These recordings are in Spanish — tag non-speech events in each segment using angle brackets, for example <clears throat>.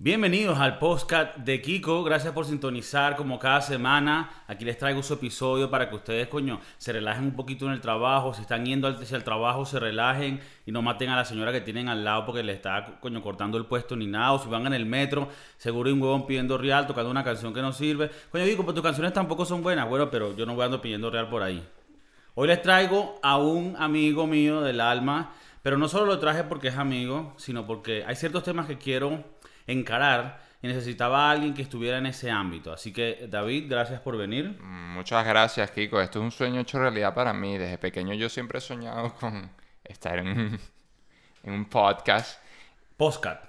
Bienvenidos al podcast de Kiko. Gracias por sintonizar como cada semana. Aquí les traigo su episodio para que ustedes, coño, se relajen un poquito en el trabajo. Si están yendo hacia el trabajo, se relajen y no maten a la señora que tienen al lado porque le está, coño, cortando el puesto ni nada. O si van en el metro, seguro hay un huevón pidiendo real, tocando una canción que no sirve. Coño, digo, pues tus canciones tampoco son buenas. Bueno, pero yo no voy ando pidiendo real por ahí. Hoy les traigo a un amigo mío del alma. Pero no solo lo traje porque es amigo, sino porque hay ciertos temas que quiero encarar y necesitaba a alguien que estuviera en ese ámbito. Así que, David, gracias por venir. Muchas gracias, Kiko. Esto es un sueño hecho realidad para mí. Desde pequeño yo siempre he soñado <laughs> con estar en un, en un podcast. Postcat.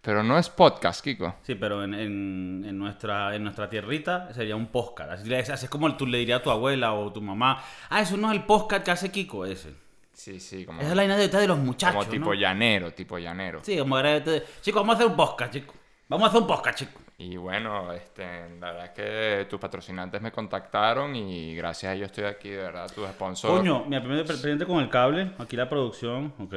Pero no es podcast, Kiko. Sí, pero en, en, en nuestra, en nuestra tierrita sería un podcast. Así es como tú le dirías a tu abuela o tu mamá. Ah, eso no es el podcast que hace Kiko, ese. Sí, sí, como, Esa es la anécdota de los muchachos, como tipo ¿no? llanero, tipo llanero. Sí, como Chicos, vamos a hacer un podcast, chicos. Vamos a hacer un podcast, chicos. Y bueno, este, la verdad es que tus patrocinantes me contactaron y gracias a ellos estoy aquí, de verdad, tus sponsors. Coño, primero pendiente con el cable, aquí la producción, ok.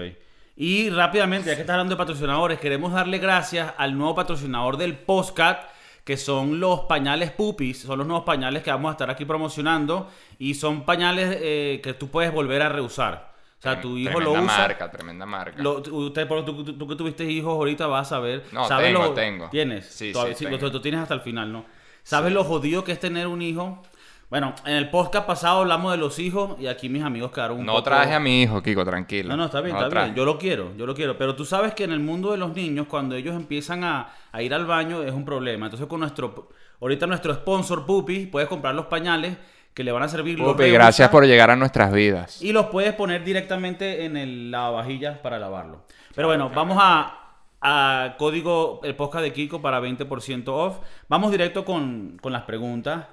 Y rápidamente, ya que estás hablando de patrocinadores, queremos darle gracias al nuevo patrocinador del podcast, que son los pañales Pupis, son los nuevos pañales que vamos a estar aquí promocionando y son pañales eh, que tú puedes volver a reusar. Sea, tu hijo lo Tremenda usa. marca, tremenda marca. Lo- tú, usted, por- tú, tú- tú que tuviste hijos ahorita vas a ver. No, ¿sabes tengo, lo- tengo. ¿Tienes? Sí, Todavía- sí, tú- tengo. tú tienes hasta el final, ¿no? ¿Sabes lo jodido que es tener un hijo? Bueno, en el podcast pasado hablamos de los hijos y aquí mis amigos quedaron un no poco... traje a mi hijo, Kiko, tranquilo. No, no, está bien, No está bien. Yo lo quiero, yo lo quiero. Pero tú sabes que en el mundo de los niños, cuando ellos empiezan a, a ir al baño, es un problema. Entonces, con nuestro. Ahorita nuestro sponsor, Pupi, puedes comprar los pañales que le van a servir. los reusa, gracias por llegar a nuestras vidas. Y los puedes poner directamente en el lavavajillas para lavarlo. Pero bueno, vamos a, a código el podcast de Kiko para 20% off. Vamos directo con, con las preguntas.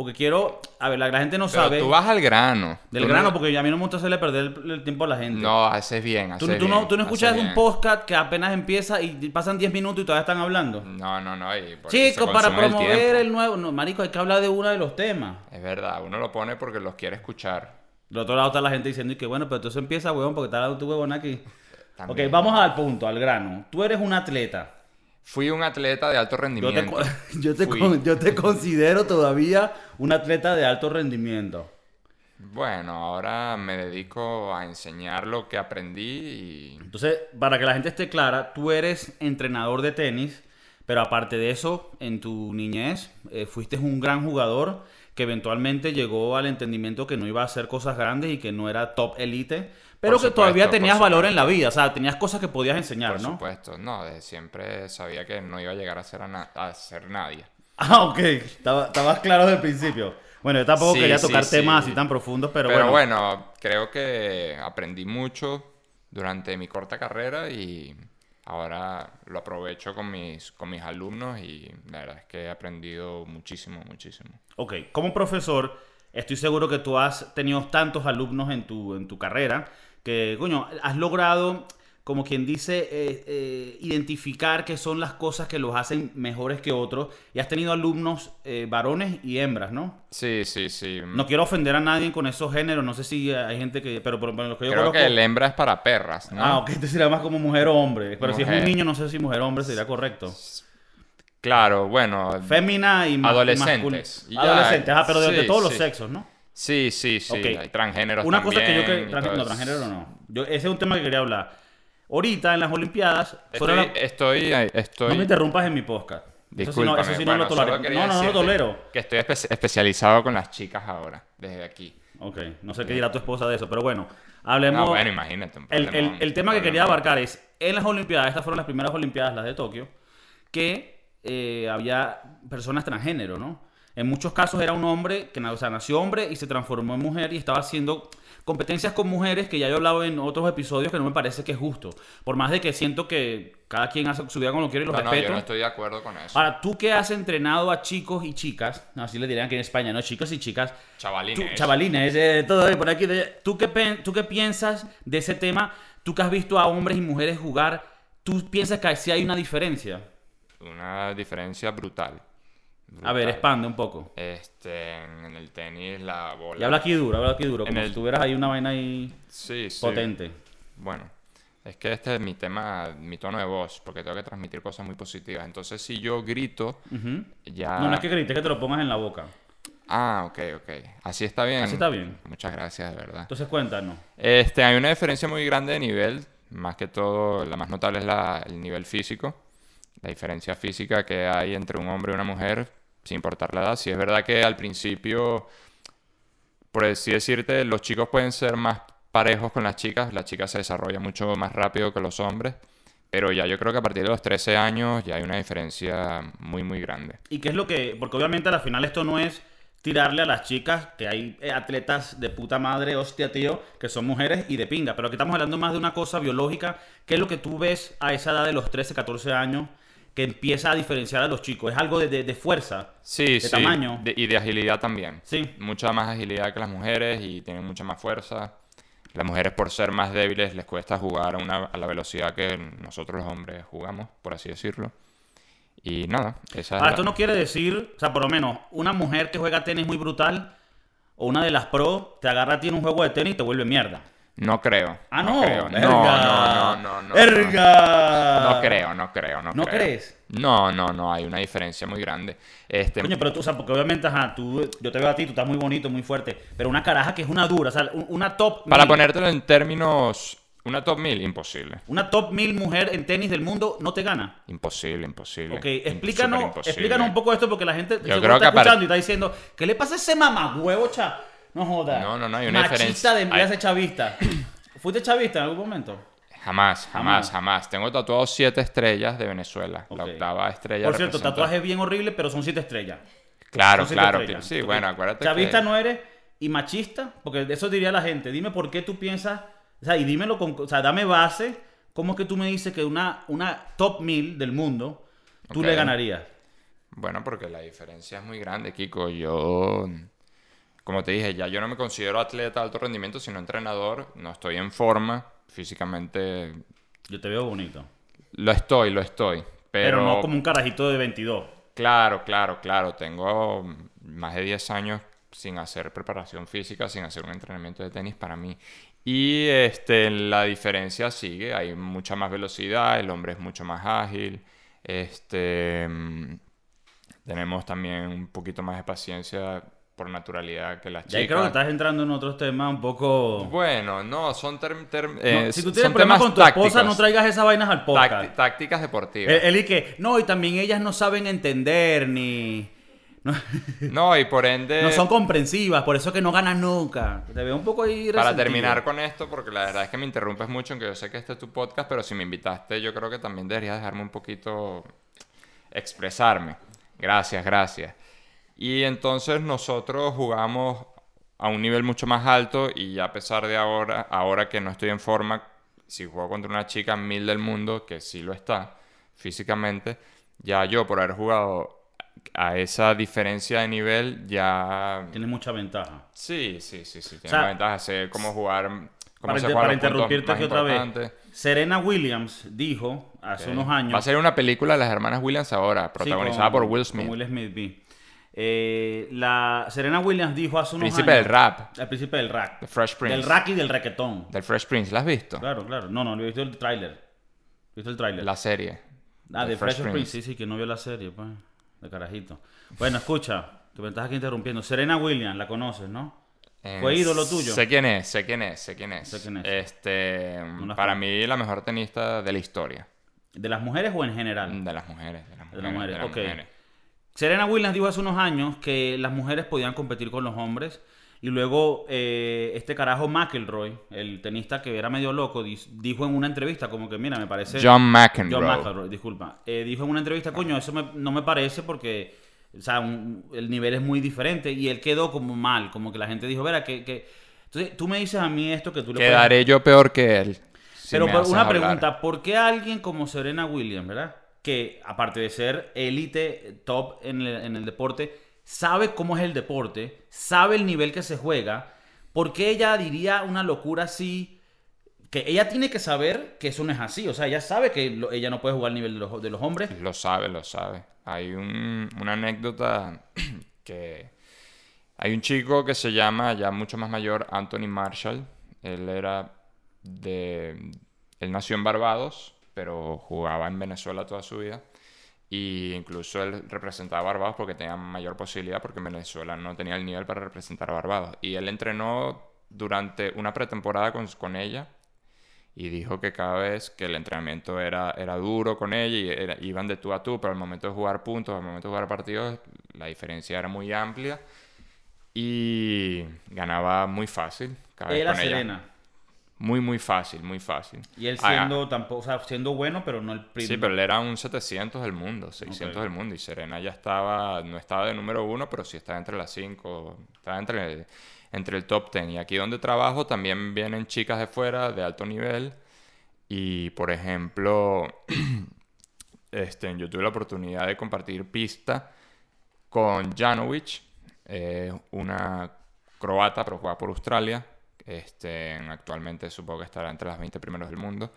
Porque quiero. A ver, la, la gente no Pero sabe. tú vas al grano. Del Tú no- grano, porque a mí no me gusta hacerle perder el, el tiempo a la gente. No, haces bien, Tú, haces tú no, bien, tú no escuchas un podcast que apenas empieza y pasan 10 minutos y todavía están hablando. No, no, no. y Chicos, para el promover el, nuevo. No, marico, hay que hablar de uno de los temas. Es verdad, uno lo pone porque los quiere escuchar. Del otro lado está la gente diciendo y que bueno, pero entonces empieza, huevón, porque está dando tu huevón aquí. También. Ok, vamos al punto, al grano. Tú eres un atleta. Fui un atleta de alto Yo te, rendimiento. <laughs> yo, te con- yo te considero todavía un atleta de alto rendimiento. Bueno, ahora me dedico a enseñar lo que aprendí y... Entonces, para que la gente esté clara, tú eres entrenador de tenis, pero aparte de eso, en tu niñez eh, fuiste un gran jugador que eventualmente llegó al entendimiento que no iba a hacer cosas grandes y que no era top elite, pero Por que todavía tenías por valor en la vida, o sea, tenías cosas que podías enseñar, Por ¿no? supuesto, no, desde siempre sabía que no iba a llegar a ser, a na- a ser nadie. <laughs> Ah, ok, Estaba- estabas claro desde el principio. Bueno, yo tampoco Sí, quería tocar sí. temas así tan profundos, pero, Pero, bueno. bueno. creo que aprendí mucho durante mi corta carrera y ahora lo aprovecho con mis, con mis alumnos y la verdad es que he aprendido muchísimo, muchísimo. Ok, como profesor, estoy seguro que tú has tenido tantos alumnos en tu, en tu carrera que, coño, has logrado, como quien dice, eh, eh, identificar qué son las cosas que los hacen mejores que otros y has tenido alumnos eh, varones y hembras, ¿no? Sí, sí, sí. No quiero ofender a nadie con esos géneros, no sé si hay gente que, pero por, por lo que yo creo conozco... que el hembra es para perras, ¿no? Ah, ok, <laughs> te sería más como mujer o hombre, pero si es un niño, no sé si mujer o hombre sería correcto. Claro, bueno. Fémina y Adolescentes. mascul- Y ya, Adolescentes, ah, pero de, de sí, todos los sexos, ¿no? Sí, sí, sí. Ok. Hay transgéneros Una cosa que yo también que trans- no, transgénero no. Yo, ese es un tema que quería hablar. Ahorita en las Olimpiadas fueron Estoy, la- estoy, estoy... No me interrumpas en mi podcast. Eso sí no, Discúlpame, eso sí no bueno, lo tolero. No, no, no lo tolero. Que estoy espe- especializado con las chicas ahora, desde aquí. Ok, no sé qué dirá tu esposa de eso, pero bueno, hablemos. No, bueno, imagínate. un el, el- el tema que quería abarcar es, en las Olimpiadas, estas fueron las primeras Olimpiadas, las de Tokio, que eh, había personas transgénero, ¿no? En muchos casos era un hombre que o sea, nació hombre y se transformó en mujer y estaba haciendo competencias con mujeres que ya yo he hablado en otros episodios que no me parece que es justo. Por más de que siento que cada quien hace su vida como lo quiere y lo No, no, respeto. yo no estoy de acuerdo con eso. Ahora, tú que has entrenado a chicos y chicas, así le dirían que en España, ¿no? Chicos y chicas, Tú, Chavalines. chavalines, eh, todo ahí por aquí. de- ¿tú, qué, ¿Tú qué piensas de ese tema? Tú que has visto a hombres y mujeres jugar, ¿tú piensas que sí hay una diferencia? Una diferencia brutal. A ver, expande un poco. Este, en el tenis la bola. Y habla aquí duro, habla aquí duro, En como el- si tuvieras ahí una vaina ahí Sí, sí. potente. Bueno, Es que este es mi tema, mi tono de voz, porque tengo que transmitir cosas muy positivas. Entonces, si yo grito, ya... No, no es que grites, es que te lo pongas en la boca. Ah, ok, ok. Así está bien. Así está bien. Muchas gracias, de verdad. Entonces cuéntanos. Este, hay una diferencia muy grande de nivel. Más que todo, la más notable es la- el nivel físico. La diferencia física que hay entre un hombre y una mujer, sin importar la edad. Si es verdad que al principio, por así decirte, los chicos pueden ser más parejos con las chicas. La chica se desarrolla mucho más rápido que los hombres. Pero ya yo creo que a partir de los 13 años ya hay una diferencia muy, muy grande. ¿Y qué es lo que.? Porque obviamente a la final esto no es tirarle a las chicas, que hay eh, atletas de puta madre, hostia, tío, que son mujeres y de pinga. Pero aquí estamos hablando más de una cosa biológica. ¿Qué es lo que tú ves a esa edad de los 13, 14 años que empieza a diferenciar a los chicos? ¿Es algo de, de- de fuerza? Sí, de sí. tamaño. de- y de agilidad también. Sí. Mucha más agilidad que las mujeres y tienen mucha más fuerza. Las mujeres, por ser más débiles, les cuesta jugar a, una- a la velocidad que nosotros los hombres jugamos, por así decirlo. Y nada, esa es Ahora, la- esto no quiere decir, o sea, por lo menos, una mujer que juega tenis muy brutal o una de las pro te agarra a ti en un juego de tenis y te vuelve mierda. No creo. Ah, no. creo. verga. No, no, no, no, no. Verga. No creo, no creo, no, ¿No creo. crees? No, no, no, hay una diferencia muy grande. Este, Coño, pero tú, o sea, porque obviamente, ajá, tú, yo te veo a ti, tú estás muy bonito, muy fuerte, pero una caraja que es una dura, o sea, un- una top para mil, ponértelo en términos, una top 1000, imposible. una top mil mujer en tenis del mundo no te gana. Imposible, imposible. Ok, explícanos, imposible. explícanos un poco esto porque la gente creo está que escuchando y está diciendo, ¿qué le pasa a ese mamagüevo, cha? No jodas. No, no, no, hay una Machista diferencia. de de chavista. ¿Fuiste chavista en algún momento? Jamás, Jamás. jamás, jamás. Tengo tatuado siete estrellas de Venezuela. La Ok. octava estrella. Por cierto, representa- tatuaje bien horrible, pero son siete estrellas. Claro, Son siete claro. estrellas. Sí, Ok. bueno, acuérdate Chavista que... no eres y machista, porque eso diría la gente. Dime por qué tú piensas, o sea, y dímelo con, o sea, dame base, ¿cómo es que tú me dices que una, una top 1000 del mundo tú Ok. le ganarías? Bueno, porque la diferencia es muy grande, Kiko. Yo, como te dije, ya yo no me considero atleta de alto rendimiento, sino entrenador. No estoy en forma. Físicamente Yo te veo bonito. lo estoy, lo estoy. Pero, Pero, no como un carajito de 22. Claro, claro, claro. Tengo más de 10 años sin hacer preparación física, sin hacer un entrenamiento de tenis para mí. Y este, la diferencia sigue, hay mucha más velocidad, el hombre es mucho más ágil. Este, mm, tenemos también un poquito más de paciencia por naturalidad que las Ya chicas. creo que estás entrando en otros temas un poco... Bueno, no, son, term- term- No, eh, si tú tienes problemas con tu esposa, no traigas esas vainas al podcast. tácti- tácticas deportivas. Él, y que, no, y también ellas no saben entender ni... No, <laughs> No, y por ende... no son comprensivas, por eso que no ganan nunca. Te veo un poco ahí Para resentido. terminar con esto, porque la verdad es que me interrumpes mucho, aunque yo sé que este es tu podcast, pero si me invitaste, yo creo que también deberías dejarme un poquito expresarme. Gracias, gracias. Y entonces nosotros jugamos a un nivel mucho más alto y ya a pesar de ahora, ahora que no estoy en forma, si juego contra una chica mil del mundo, que sí lo está físicamente, ya yo por haber jugado a esa diferencia de nivel, ya Tienes mucha ventaja. Sí, sí, sí, sí. Tiene sea, ventaja, sé cómo jugar, cómo Para, se interrumpirte aquí otra vez. Serena Williams dijo hace unos años... Va a ser una película de las hermanas Williams ahora, Sí, protagonizada con- por Will con Smith. Will Smith, vi. Eh, la Serena Williams dijo hace unos Príncipe años... del rap, El príncipe del rap. The Fresh Prince. Del rap y del reggaetón. Del Fresh Prince, ¿la has visto? Claro, claro. No, no, no he visto el tráiler. He visto el tráiler. La serie. Ah, The de Fresh Prince. Sí, sí, que no vio la serie, pues. De carajito. Bueno, escucha, que me estás aquí interrumpiendo. Serena Williams, la conoces, ¿no? Eh, ¿Fue ídolo tuyo? Sé quién es, sé quién es, sé quién es. Sé quién es. Este, para fue. mí la mejor tenista de la historia. ¿De las mujeres o en general? De las mujeres, de las mujeres. De las mujeres, de las ok. mujeres. Serena Williams dijo hace unos años que las mujeres podían competir con los hombres. Y luego eh, este carajo McElroy, el tenista que era medio loco, dijo en una entrevista como que, mira, me parece... John McEnroe. John McElroy, disculpa. Eh, dijo en una entrevista, coño, eso me- no me parece porque, o sea, un- el nivel es muy diferente y él quedó como mal, como que la gente dijo, verá, que, que... Entonces, tú me dices a mí esto que tú le puedes- Quedaré yo peor que él. si Pero una hablar. pregunta, ¿por qué alguien como Serena Williams, verdad? Que aparte de ser élite top en el, deporte, sabe cómo es el deporte, sabe el nivel que se juega, ¿por qué ella diría una locura así? Que ella tiene que saber que eso no es así, o sea, ella sabe que ella no puede jugar al nivel de los, hombres. Lo sabe, lo sabe. Hay un- una anécdota <clears throat> que... Hay un chico que se llama, ya mucho más mayor, Anthony Marshall. Él era de... él nació en Barbados, pero jugaba en Venezuela toda su vida. Y incluso él representaba a Barbados porque tenía mayor posibilidad, porque en Venezuela no tenía el nivel para representar a Barbados. Y él entrenó durante una pretemporada con, con ella y dijo que cada vez que el entrenamiento era, era duro con ella y era- iban de tú a tú, pero al momento de jugar puntos, al momento de jugar partidos, la diferencia era muy amplia y ganaba muy fácil cada vez Era con ella. Muy, muy fácil, muy fácil. Y él Ah, siendo tampoco, o sea, siendo bueno, pero no el Sí, primero. pero él era un 700 del mundo, 600 Ok. del mundo. Y Serena ya estaba, no estaba de número uno, pero sí estaba entre las 5, estaba entre, entre el top 10. Y aquí donde trabajo también vienen chicas de fuera de alto nivel. Y por ejemplo, <clears throat> este, yo tuve la oportunidad de compartir pista con Janovic, eh, una croata, pero juega por Australia. Este, actualmente supongo que estará entre las 20 primeros del mundo.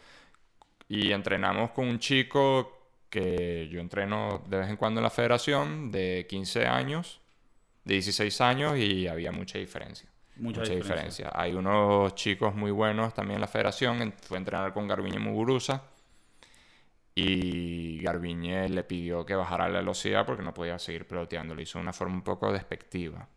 Y entrenamos con un chico que yo entreno de vez en cuando en la federación, de 15 años, de 16 años, y había mucha diferencia. Mucha Mucha, diferencia. diferencia. Hay unos chicos muy buenos también en la federación. Fue a entrenar con Garbiñe Muguruza. Y Garbiñe le pidió que bajara la velocidad porque no podía seguir peloteando. Lo hizo una forma un poco despectiva.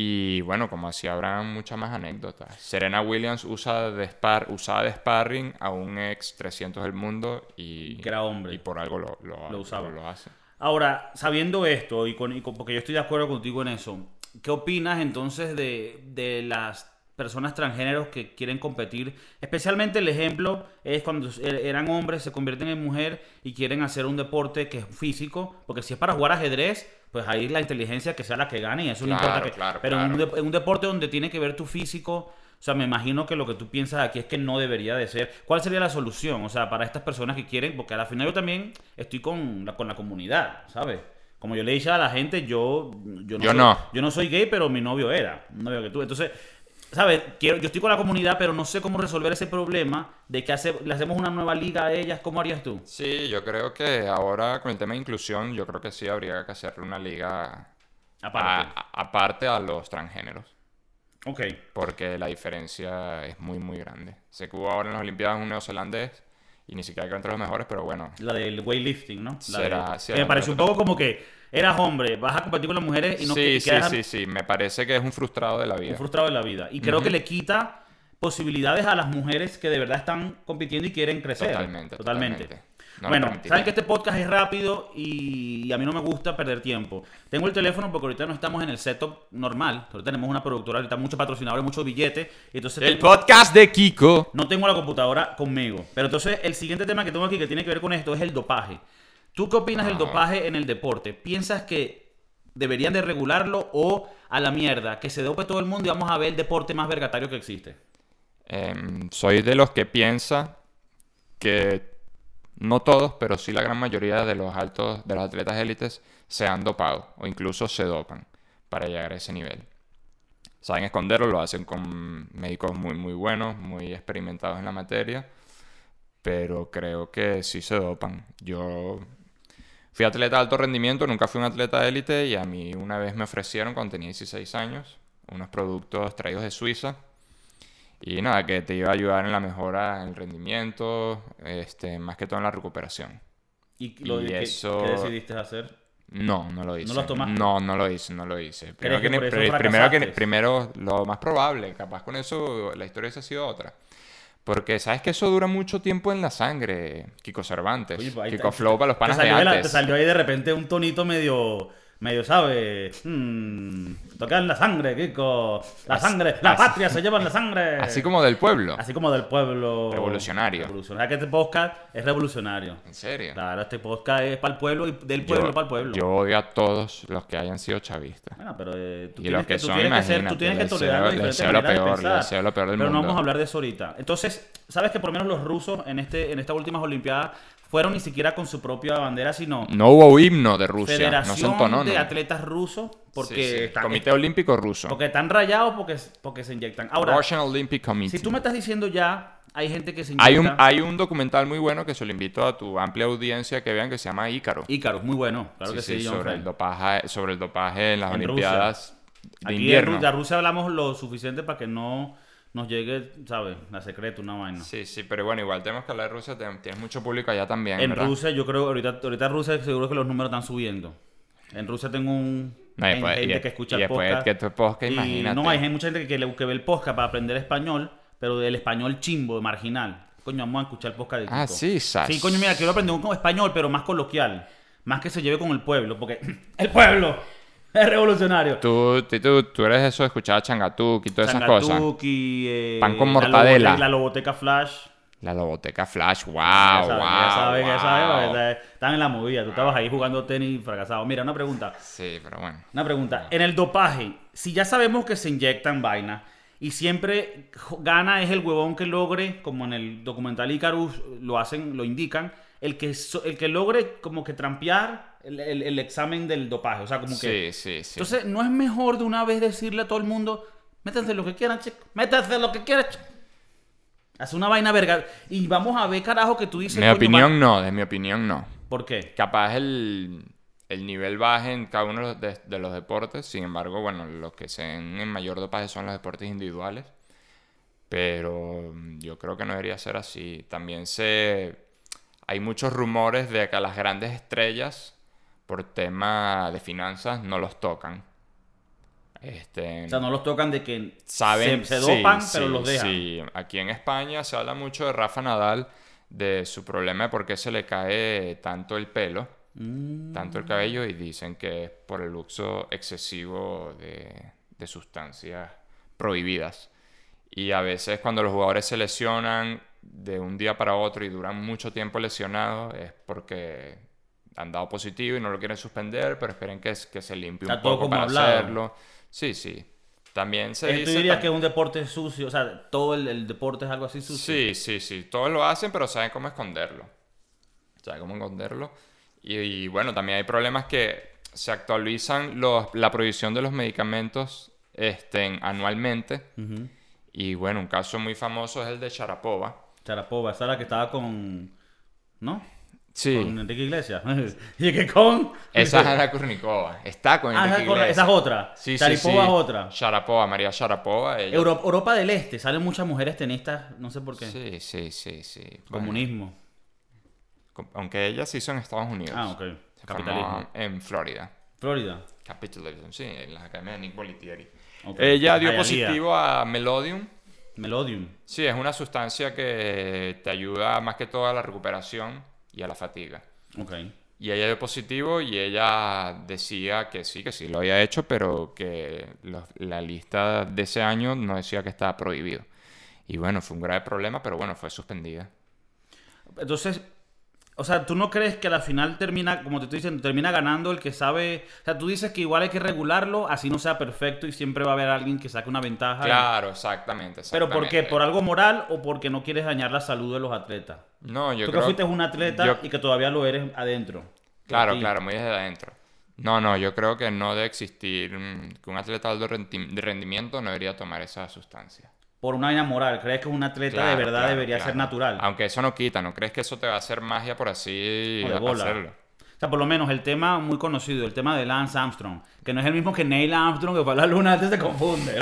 Y bueno, como así habrán muchas más anécdotas. Serena Williams usa de spar, usaba de sparring a un ex 300 del mundo y, Que era hombre. y por algo lo, lo, Lo usaba. lo hace. Ahora, sabiendo esto, y, con, y con- porque yo estoy de acuerdo contigo en eso, ¿qué opinas entonces de, de las personas transgéneros que quieren competir? Especialmente el ejemplo es cuando er- eran hombres, se convierten en mujer y quieren hacer un deporte que es físico, porque si es para jugar ajedrez, pues ahí la inteligencia que sea la que gane y eso no Claro, importa que... claro, pero En, un en un deporte donde tiene que ver tu físico... O sea, me imagino que lo que tú piensas aquí es que no debería de ser. ¿Cuál sería la solución? O sea, para estas personas que quieren, porque al final yo también estoy con la, con la comunidad, ¿sabes? Como yo le dije a la gente, yo, yo, no, Yo soy, no. yo no soy gay, pero mi novio era. Un novio que tú. Entonces, ¿sabes? Quiero, yo estoy con la comunidad, pero no sé cómo resolver ese problema de que hace, le hacemos una nueva liga a ellas. ¿Cómo harías tú? Sí, yo creo que ahora con el tema de inclusión, yo creo que sí habría que hacerle una liga Aparte. a- a- aparte a los transgéneros. Ok. Porque la diferencia es muy, muy grande. Sé que hubo ahora en las Olimpiadas un neozelandés y ni siquiera quedó entre los mejores, pero bueno. La del weightlifting, ¿no? La Será- de- que me la parece un poco como que eras hombre, vas a competir con las mujeres y no sí, sí, sí, sí. Me parece que es un frustrado de la vida. un frustrado de la vida. Y creo que le quita posibilidades a las mujeres que de verdad están compitiendo y quieren crecer. Totalmente, Totalmente. totalmente. No bueno, saben que este podcast es rápido y, a mí no me gusta perder tiempo. Tengo el teléfono porque ahorita no estamos en el setup normal. Ahorita tenemos una productora, ahorita muchos patrocinadores, muchos billetes. y Entonces El tengo- podcast de Kiko. no tengo la computadora conmigo. Pero entonces el siguiente tema que tengo aquí que tiene que ver con esto es el dopaje. ¿Tú qué opinas del dopaje en el deporte? ¿Piensas que deberían de regularlo o a la mierda? Que se dope todo el mundo y vamos a ver el deporte más vergatario que existe. Em, soy de los que piensa que no todos, pero sí la gran mayoría de los altos, de los atletas élites se han dopado o incluso se dopan para llegar a ese nivel. Saben esconderlo, lo hacen con médicos muy, muy buenos, muy experimentados en la materia, pero creo que sí se dopan. Yo fui atleta de alto rendimiento, nunca fui un atleta élite y a mí una vez me ofrecieron cuando tenía 16 años unos productos traídos de Suiza y nada, que te iba a ayudar en la mejora en el rendimiento, este, más que todo en la recuperación. ¿Y, lo, Y ¿qué, eso- qué decidiste hacer? No, no lo hice. los tomaste? No, no lo hice, no lo hice. Primero, que primero, que, primero, lo más probable, capaz con eso la historia hubiese sido otra. Porque sabes que eso dura mucho tiempo en la sangre, Kiko Cervantes. Oye, Kiko Flow para los panas de salió, de la- antes. te salió ahí de repente un tonito medio, medio ¿sabes? Hmm, tocar la sangre, Kiko. La sangre, la así- patria se lleva en la sangre. Así como del pueblo. Así como del pueblo. Revolucionario. Revolucionario. que este podcast es revolucionario. En serio. Claro, este podcast es para el pueblo y del pueblo Yo- para el pueblo. Yo odio a todos los que hayan sido chavistas. Bueno, pero eh, tú Y tienes los que que, tú son, tienes que ser, tú tienes que tolerar deseo- las lo de peor, pensar. lo peor del Pero no vamos a hablar de eso ahorita. Entonces, ¿sabes que por lo menos los rusos en este en estas últimas olimpiadas fueron ni siquiera con su propia bandera, sino No hubo himno de Rusia. no se Federación entonó, de ¿no? Atletas Rusos porque Sí, sí. están Comité Olímpico Ruso. porque están rayados porque porque se inyectan. Ahora, Russian Olympic Committee. si tú me estás diciendo ya hay gente que se inyecta Hay un, hay un documental muy bueno que se lo invito a tu amplia audiencia que vean que se llama Ícaro. Ícaros, muy bueno, claro que sí, John sobre, el dopaje, sobre el dopaje en las En Olimpiadas de Aquí invierno. De Rusia hablamos lo suficiente para que no, nos llegue, ¿sabes? La secreta, una vaina. Sí, sí, pero bueno, igual tenemos que hablar de Rusia, tienes mucho público allá también, En ¿verdad? Rusia, yo creo, ahorita, ahorita Rusia seguro que los números están subiendo. En Rusia tengo un No, y gen- después- y gente de- que escucha y después podcast. que tu podcast, Y imagínate. No, hay mucha gente que, que, ve el podcast para aprender español, pero del español chimbo, marginal. Coño, vamos a escuchar el podcast de Kiko. Ah, sí, sas. Sí, coño, mira, quiero aprender un español, pero más coloquial. Más que se lleve con el pueblo, porque <clears throat> el pueblo <laughs> es revolucionario. Tú, tú, tú, eres eso de escuchar Changatuki y todas esas cosas. Changatuki, eh, Pan con la mortadela. loboteca- La loboteca Flash. La Loboteca Flash, wow, Ya wow. ya sabes, ya wow. está- están en la movida. Tú estabas ahí jugando tenis fracasado. Mira, una pregunta. Sí, pero bueno. Una pregunta. En el dopaje, si ya sabemos que se inyectan vainas y siempre gana es el huevón que logre, como en el documental Icarus lo hacen, lo indican, el que, el que logre como que trampear el, el- el examen del dopaje. O sea, como que... Sí, sí, sí. Entonces, ¿no es mejor de una vez decirle a todo el mundo, métanse lo que quieran, chicos, métanse lo que quieran, chico"? Hace una vaina verga. Y vamos a ver, carajo, que tú dices... mi "Coño, opinión va-". no, de mi opinión no. ¿Por qué? Capaz el, el nivel baje en cada uno de, de los deportes, sin embargo, bueno, los que se en mayor dopaje son los deportes individuales. Pero mm, yo creo que no debería ser así. También se... Hay muchos rumores de que a las grandes estrellas, por tema de finanzas, no los tocan. Este, O sea, no los tocan de que saben, se, dopan, sí, pero los dejan. Sí, aquí en España se habla mucho de Rafa Nadal, de su problema de por qué se le cae tanto el pelo, Mm. tanto el cabello, y dicen que es por el uso excesivo de, de sustancias prohibidas. Y a veces cuando los jugadores se lesionan de un día para otro y duran mucho tiempo lesionados, es porque han dado positivo y no lo quieren suspender, pero esperen que, que se limpie un Está poco como para hablado. hacerlo. Sí, sí. También se ¿Tú dirías que es un deporte sucio? O sea, todo el, el deporte es algo así sucio. Sí, sí, sí. Todos lo hacen, pero saben cómo esconderlo. Saben cómo esconderlo. Y, y, bueno, también hay problemas que se actualizan los, la prohibición de los medicamentos este, anualmente. Y bueno, un caso muy famoso es el de Sharapova. Sharapova, esa es la que estaba con. ¿No? Sí, Con Enrique Iglesias. <laughs> y que con. esa es Ana Kurnikova. Está con Ah, Enrique esa, con- Iglesias. esa es otra. Sí, sí, Sharapova sí. es otra. Sharapova, María Sharapova. ella- Euro- Europa del Este, salen muchas mujeres tenistas, no sé por qué. Sí, sí, sí, sí. Comunismo. com- aunque ella se hizo en Estados Unidos. Ah, ok. Se Capitalismo. en Florida. Florida. Capitalism, sí, en las academias de Nick Bolitieri. Ella dio positivo a Melodium. Melodium. Sí, es una sustancia que te ayuda más que todo a la recuperación y a la fatiga. Ok. Y ella dio positivo y ella decía que sí, que sí lo había hecho, pero que la lista de ese año no decía que estaba prohibido. Y bueno, fue un grave problema, pero bueno, fue suspendida. Entonces, o sea, ¿tú no crees que a la final termina, como te estoy diciendo, termina ganando el que sabe? O sea, tú dices que igual hay que regularlo, así no sea perfecto y siempre va a haber alguien que saque una ventaja. Claro, exactamente. ¿Pero por qué? ¿Por algo moral o porque no quieres dañar la salud de los atletas? No, yo Tú creo que fuiste un atleta yo- y que todavía lo eres adentro. Claro, Aquí. claro, muy desde adentro. No, no, yo creo que no debe existir mm, que un atleta de rendimiento no debería tomar esa sustancia. Por una vaina moral, ¿crees que un atleta de verdad claro, debería claro. ser natural? Aunque eso no quita, ¿no crees que eso te va a hacer magia por así hacerlo? O sea, por lo menos el tema muy conocido, el tema de Lance Armstrong, que no es el mismo que Neil Armstrong que fue a la luna, antes se confunde.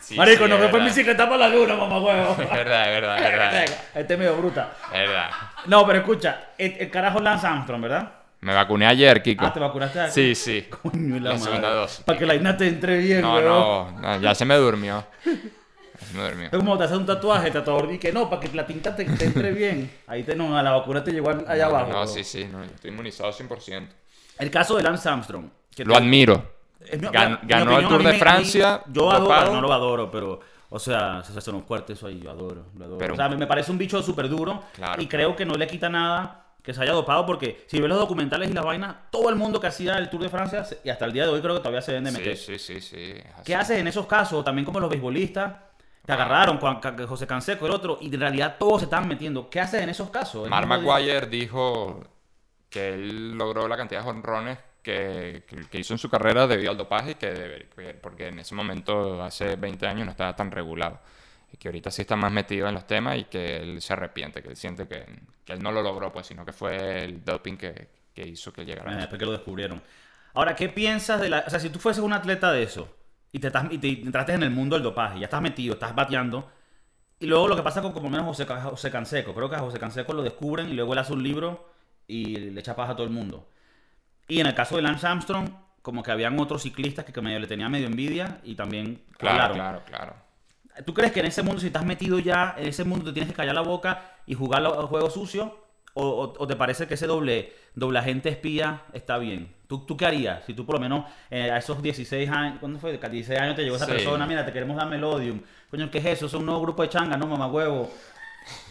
Sí, Marico, sí, no me fue en bicicleta para la luna, mamá huevo. <laughs> Es verdad, es verdad, es verdad. <laughs> Este es medio bruta. Es verdad. No, pero escucha, el, el carajo Lance Armstrong, ¿verdad? Me vacuné ayer, Kiko. Ah, ¿te vacunaste aquí? Sí, sí. Coño, la, La segunda madre. dosis. Para que la Ina te entre bien, No, no, no, ya se me durmió. <laughs> Durmió. Es como te haces un tatuaje, el tatuador dice que no, para que la tinta te, te entre bien. Ahí te no, a la vacuna te llegó allá No, abajo. no, huevón. sí, sí, no, estoy inmunizado 100%. El caso de Lance Armstrong. que Lo te- admiro. Es mi- Gan- mi ganó el opinión, Tour a mí de me- a mí- Francia, Yo adoro, no lo adoro, pero. O sea, se hace unos fuertes eso ahí, yo adoro, lo adoro. Pero- o sea, me, me parece un bicho súper duro. Claro, y creo que no le quita nada que se haya dopado, porque si ves los documentales y las vainas, todo el mundo que hacía el Tour de Francia, y hasta el día de hoy creo que todavía se de meter. Sí, sí, sí, sí. ¿Qué haces en esos casos? También como los beisbolistas. Te agarraron, José Canseco, el otro, y en realidad todos se estaban metiendo. ¿Qué haces en esos casos? Mark McGuire dijo que él logró la cantidad de jonrones que, hizo en su carrera debido al dopaje, que porque en ese momento, hace 20 años, no estaba tan regulado. Y que ahorita sí está más metido en los temas y que él se arrepiente, que él siente que, que él no lo logró, pues, sino que fue el doping que, que hizo que llegara. Después que lo descubrieron. Ahora, ¿qué piensas de la... O sea, si tú fueses un atleta de eso y te, estás, y te entraste en el mundo del dopaje, ya estás metido, estás bateando, Y luego lo que pasa con como menos José, José Canseco. Creo que a José Canseco lo descubren y luego él hace un libro y le echa paja a todo el mundo. Y en el caso de Lance Armstrong, como que habían otros ciclistas que, que medio le tenían medio envidia y también Claro, claro, claro. ¿Tú crees que en ese mundo, si estás metido ya, en ese mundo te tienes que callar la boca y jugar los juegos sucios? ¿O, o- o te parece que ese doble, doble agente espía está bien? ¿Tú, ¿Tú qué harías? Si tú por lo menos eh, a esos 16 años, ¿cuándo fue? 16 años te llegó esa Sí. persona, mira, te queremos dar Melodium. Coño, ¿qué es eso? Es un nuevo grupo de changas, no, mamá huevo.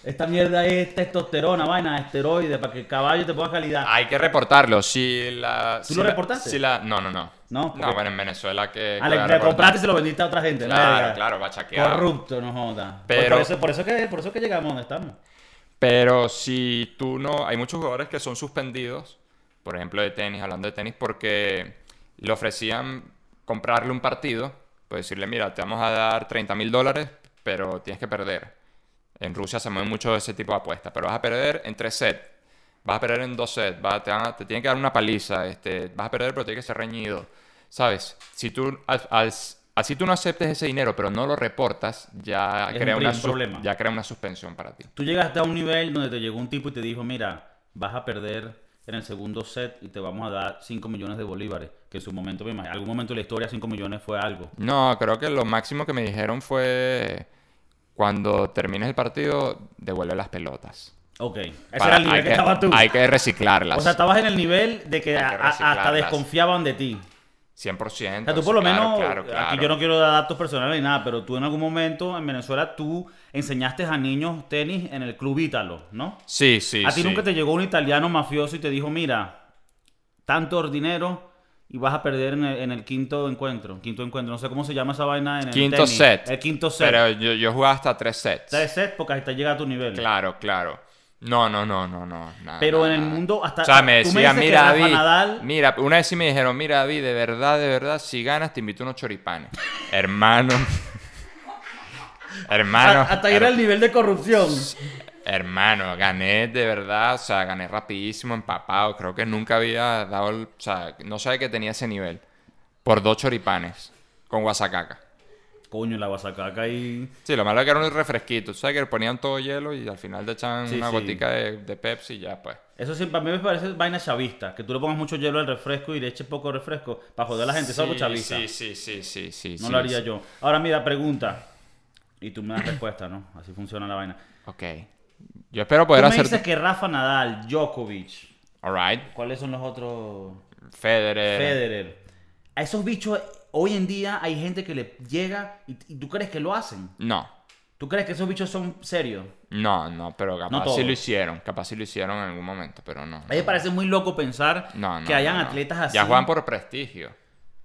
Esta mierda es testosterona, vaina, esteroide, para que el caballo te ponga calidad. Hay que reportarlo. Si la, ¿Tú si lo la- reportaste? si la, no, no, no. No, No, bueno, en Venezuela que. Ah, le, compraste y se lo vendiste a otra gente. ¿no? Claro, Verga. claro, bachaqueado. Corrupto, no joda. Pero- Por, eso, por, eso que, por eso que llegamos donde estamos. Pero si tú no. Hay muchos jugadores que son suspendidos, por ejemplo, de tenis, hablando de tenis, porque le ofrecían comprarle un partido, pues decirle, mira, te vamos a dar 30 mil dólares, pero tienes que perder. En Rusia se mueve mucho ese tipo de apuestas, pero vas a perder en tres sets. Vas a perder en dos sets, vas a- te, te tienen que dar una paliza, este, vas a perder pero tiene que ser reñido. ¿Sabes? Si tú, al- así tú no aceptes ese dinero pero no lo reportas, ya, Es crea, una un sus- problema. ya crea una suspensión para ti. Tú llegaste a un nivel donde te llegó un tipo y te dijo, mira, vas a perder en el segundo set y te vamos a dar 5 millones de bolívares. Que en su momento, me imagino, algún momento de la historia 5 millones fue algo. No, creo que lo máximo que me dijeron fue cuando termines el partido, devuelve las pelotas. Ok, ese Para- era el nivel hay que, estabas tú. Hay que reciclarlas. O sea, estabas en el nivel de que, que a- hasta desconfiaban de ti. 100%. O sea, tú por lo claro, menos, claro, aquí yo no quiero dar datos personales ni nada, pero tú en algún momento en Venezuela tú enseñaste a niños tenis en el club Ítalo, ¿no? Sí, sí, a ti sí. nunca te llegó un italiano mafioso y te dijo, mira, tanto dinero y vas a perder en el, en el quinto encuentro. Quinto encuentro, no sé cómo se llama esa vaina en el Quinto tenis. set. El quinto set. Pero yo, yo jugaba hasta tres sets. Tres sets porque hasta llega a tu nivel. Claro, claro. No, no, no, no, no. nada, Pero nada, en el mundo hasta- O sea, me decían, mira, David. Nadal- Mira, una vez sí me dijeron, mira, David, de verdad, de verdad, si ganas, te invito unos choripanes. Hermano. <laughs> Hermano. A- hasta ir al nivel de corrupción. Hermano, gané de verdad, o sea, gané rapidísimo, empapado. Creo que nunca había dado, el- o sea, no sabía que tenía ese nivel. Por dos choripanes con guasacaca. Coño, la guasacaca ahí. Sí, lo malo es que era un refresquito. Sabes que le ponían todo hielo y al final te echaban Sí, una sí. gotica de, de Pepsi y ya, pues. Eso sí, para mí me parece vaina chavista. Que tú le pongas mucho hielo al refresco y le eches poco refresco para joder a la gente. Eso es algo chavista. Sí, sí, sí, sí, sí. no lo haría yo. Ahora mira, pregunta. Y tú me das respuesta, ¿no? Así funciona la vaina. Ok. Yo espero poder tú me hacer... dices que Rafa Nadal, Djokovic, Alright. ¿cuáles son los otros? Federer. Federer. A esos bichos, hoy en día hay gente que le llega y, y tú crees que lo hacen. No. ¿Tú crees que esos bichos son serios? No, no, pero capaz No sí lo hicieron. Capaz sí lo hicieron en algún momento, pero no. A mí me parece muy loco pensar No, no, que hayan atletas así. Ya juegan por prestigio.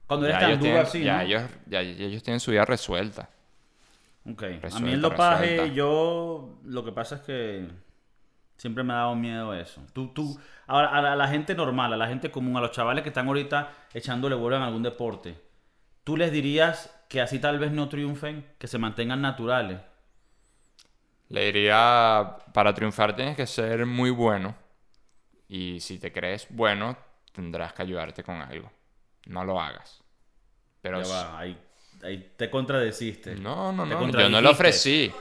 Cuando eres Ya tan duro tienen, así, ya, ellos, ya ellos tienen su vida resuelta. Ok. a mí Resuelta, el dopaje, resuelta. yo lo que pasa es que siempre me ha dado miedo eso. Tú, tú, ahora, a la, a la gente normal, a la gente común, a los chavales que están ahorita echándole bola en algún deporte, ¿tú les dirías que así tal vez no triunfen, que se mantengan naturales? Le diría, para triunfar tienes que ser muy bueno. Y si te crees bueno, tendrás que ayudarte con algo. No lo hagas. Pero Ya va, ahí, ahí te contradeciste. No, no, no. Yo no lo ofrecí.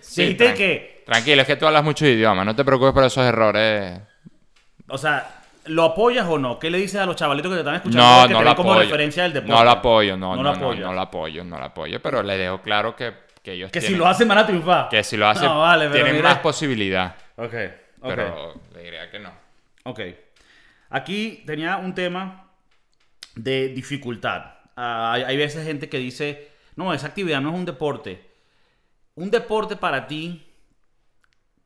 Sí, Dijiste tran- que, Tranquilo, es que tú hablas muchos idiomas. No te preocupes por esos errores. o sea, ¿lo apoyas o no? ¿Qué le dices a los chavalitos que te están escuchando No, que no te como apoyo. referencia del deporte? No lo apoyo, no, No no, lo no, no, apoyo, no lo apoyo. Pero le dejo claro que, que ellos Que si lo hacen van a triunfar. que si lo hacen, No, vale, pero tienen mira. más posibilidad. Ok, ok. Pero le diría que no. Ok. Aquí tenía un tema de dificultad. Ah, hay, hay veces gente que dice, no, esa actividad no es un deporte. Un deporte para ti,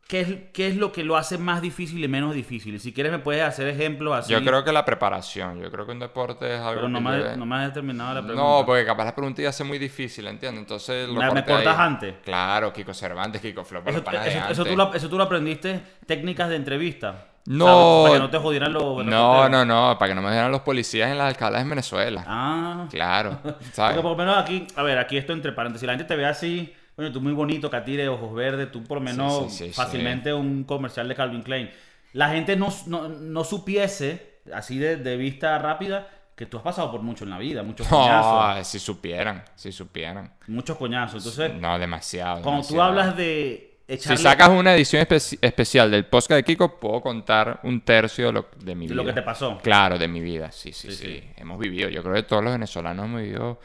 ¿qué es, qué es lo que lo hace más difícil y menos difícil? Si quieres me puedes hacer ejemplos así. Yo creo que la preparación. Yo creo que un deporte es algo Pero no que me, debe- no me has determinado la pregunta. No, porque capaz la pregunta iba a ser muy difícil, ¿entiendes? Entonces lo Me- me cortas ahí. antes. Claro, Kiko Cervantes, Kiko Flop, Eso, eso- eso tú lo, eso tú lo aprendiste, técnicas de entrevista. No. Para que no te jodieran los... los No, no, no, para que no me dieran los policías en las alcaldes en Venezuela. Ah. Claro, <laughs> Porque ¿sabes? por lo menos aquí, a ver, aquí esto entre paréntesis, la gente te ve así, coño, tú muy bonito, catire, ojos verdes, tú por lo menos sí, sí, sí. fácilmente un comercial de Calvin Klein. La gente no, no, no supiese, así de, de vista rápida, que tú has pasado por mucho en la vida, muchos coñazos. No, si supieran, si supieran. Muchos coñazos. Entonces, No, demasiado. cuando tú demasiado. hablas de echarle Si sacas una edición espe- especial del podcast de Kiko, puedo contar un tercio de lo, de mi de vida. lo que te pasó. Claro, de mi vida, sí, sí, Sí, sí, sí. Hemos vivido, yo creo que todos los venezolanos hemos vivido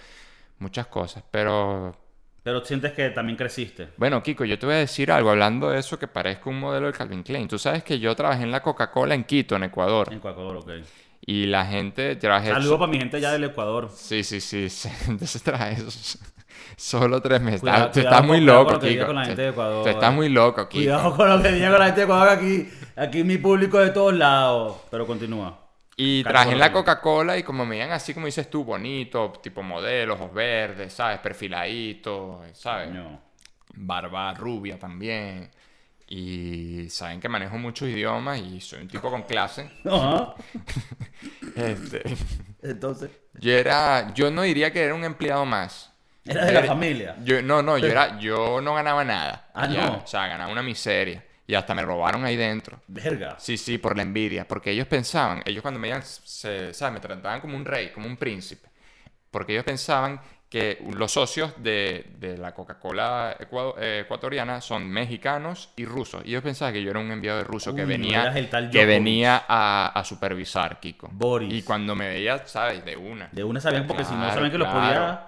muchas cosas, pero Pero sientes que también creciste. bueno, Kiko, yo te voy a decir algo hablando de eso que parezca un modelo de Calvin Klein. Tú sabes que yo trabajé en la Coca-Cola en Quito, en Ecuador, En Ecuador, ok. y la gente trabajé Saludos para mi gente allá del Ecuador. Sí, sí, sí. <laughs> Entonces trae eso. <laughs> Solo tres meses. Cuidado- tú cuidado estás muy loco, con Kiko. con la gente de Ecuador. Tú estás muy loco, Kiko. Cuidado con lo que diga con la gente de Ecuador aquí. Aquí mi público de todos lados. Pero continúa. Y traje en la Coca-Cola y como me veían así como dices tú, bonito, tipo modelo, ojos verdes, ¿sabes? Perfiladito, ¿sabes? Coño. Barba rubia también. Y saben que manejo muchos idiomas y soy un tipo con clase. <laughs> Ajá. <laughs> Este, Entonces, yo era, yo no diría que era un empleado más. era de la familia. Yo, no, no, yo era, yo no ganaba nada. Ah, ya. ¿no? O sea, ganaba una miseria. Y hasta me robaron ahí dentro. Verga. Sí, sí, por la envidia. Porque ellos pensaban, ellos cuando me veían, se, ¿sabes? Me trataban como un rey, como un príncipe. Porque ellos pensaban que los socios de, de la Coca-Cola eh, ecuatoriana son mexicanos y rusos. Y ellos pensaban que yo era un enviado de ruso que venía, eras el tal que venía a, a supervisar, Kiko. Boris. Y cuando me veía, ¿sabes? De una. De una sabían porque si no saben que los claro. podía.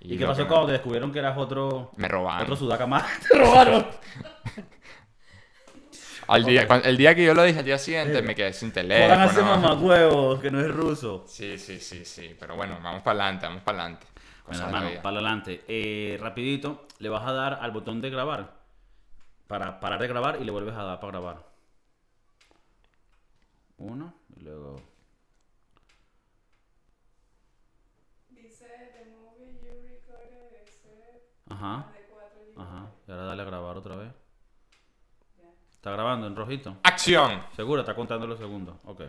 ¿Y, qué pasó cuando descubrieron que eras otro. Me robaron. Otro sudaca más? <laughs> Te robaron. <laughs> Al día, cuan- el día que yo lo dije, al día siguiente me quedé sin teléfono. Juan hace mamacuevos, que no es ruso. Sí, sí, sí, sí. Pero bueno, vamos para adelante, vamos para adelante. Bueno, hermano, para adelante. Eh, rapidito, le vas a dar al botón de grabar. Para parar de grabar y le vuelves a dar para grabar. Uno, y luego... Dice the movie you recorded except Ajá, de 4 ajá. Y ahora dale a grabar otra vez. ¿Está grabando en rojito? ¡Acción! Seguro, está contando los segundos. Ok.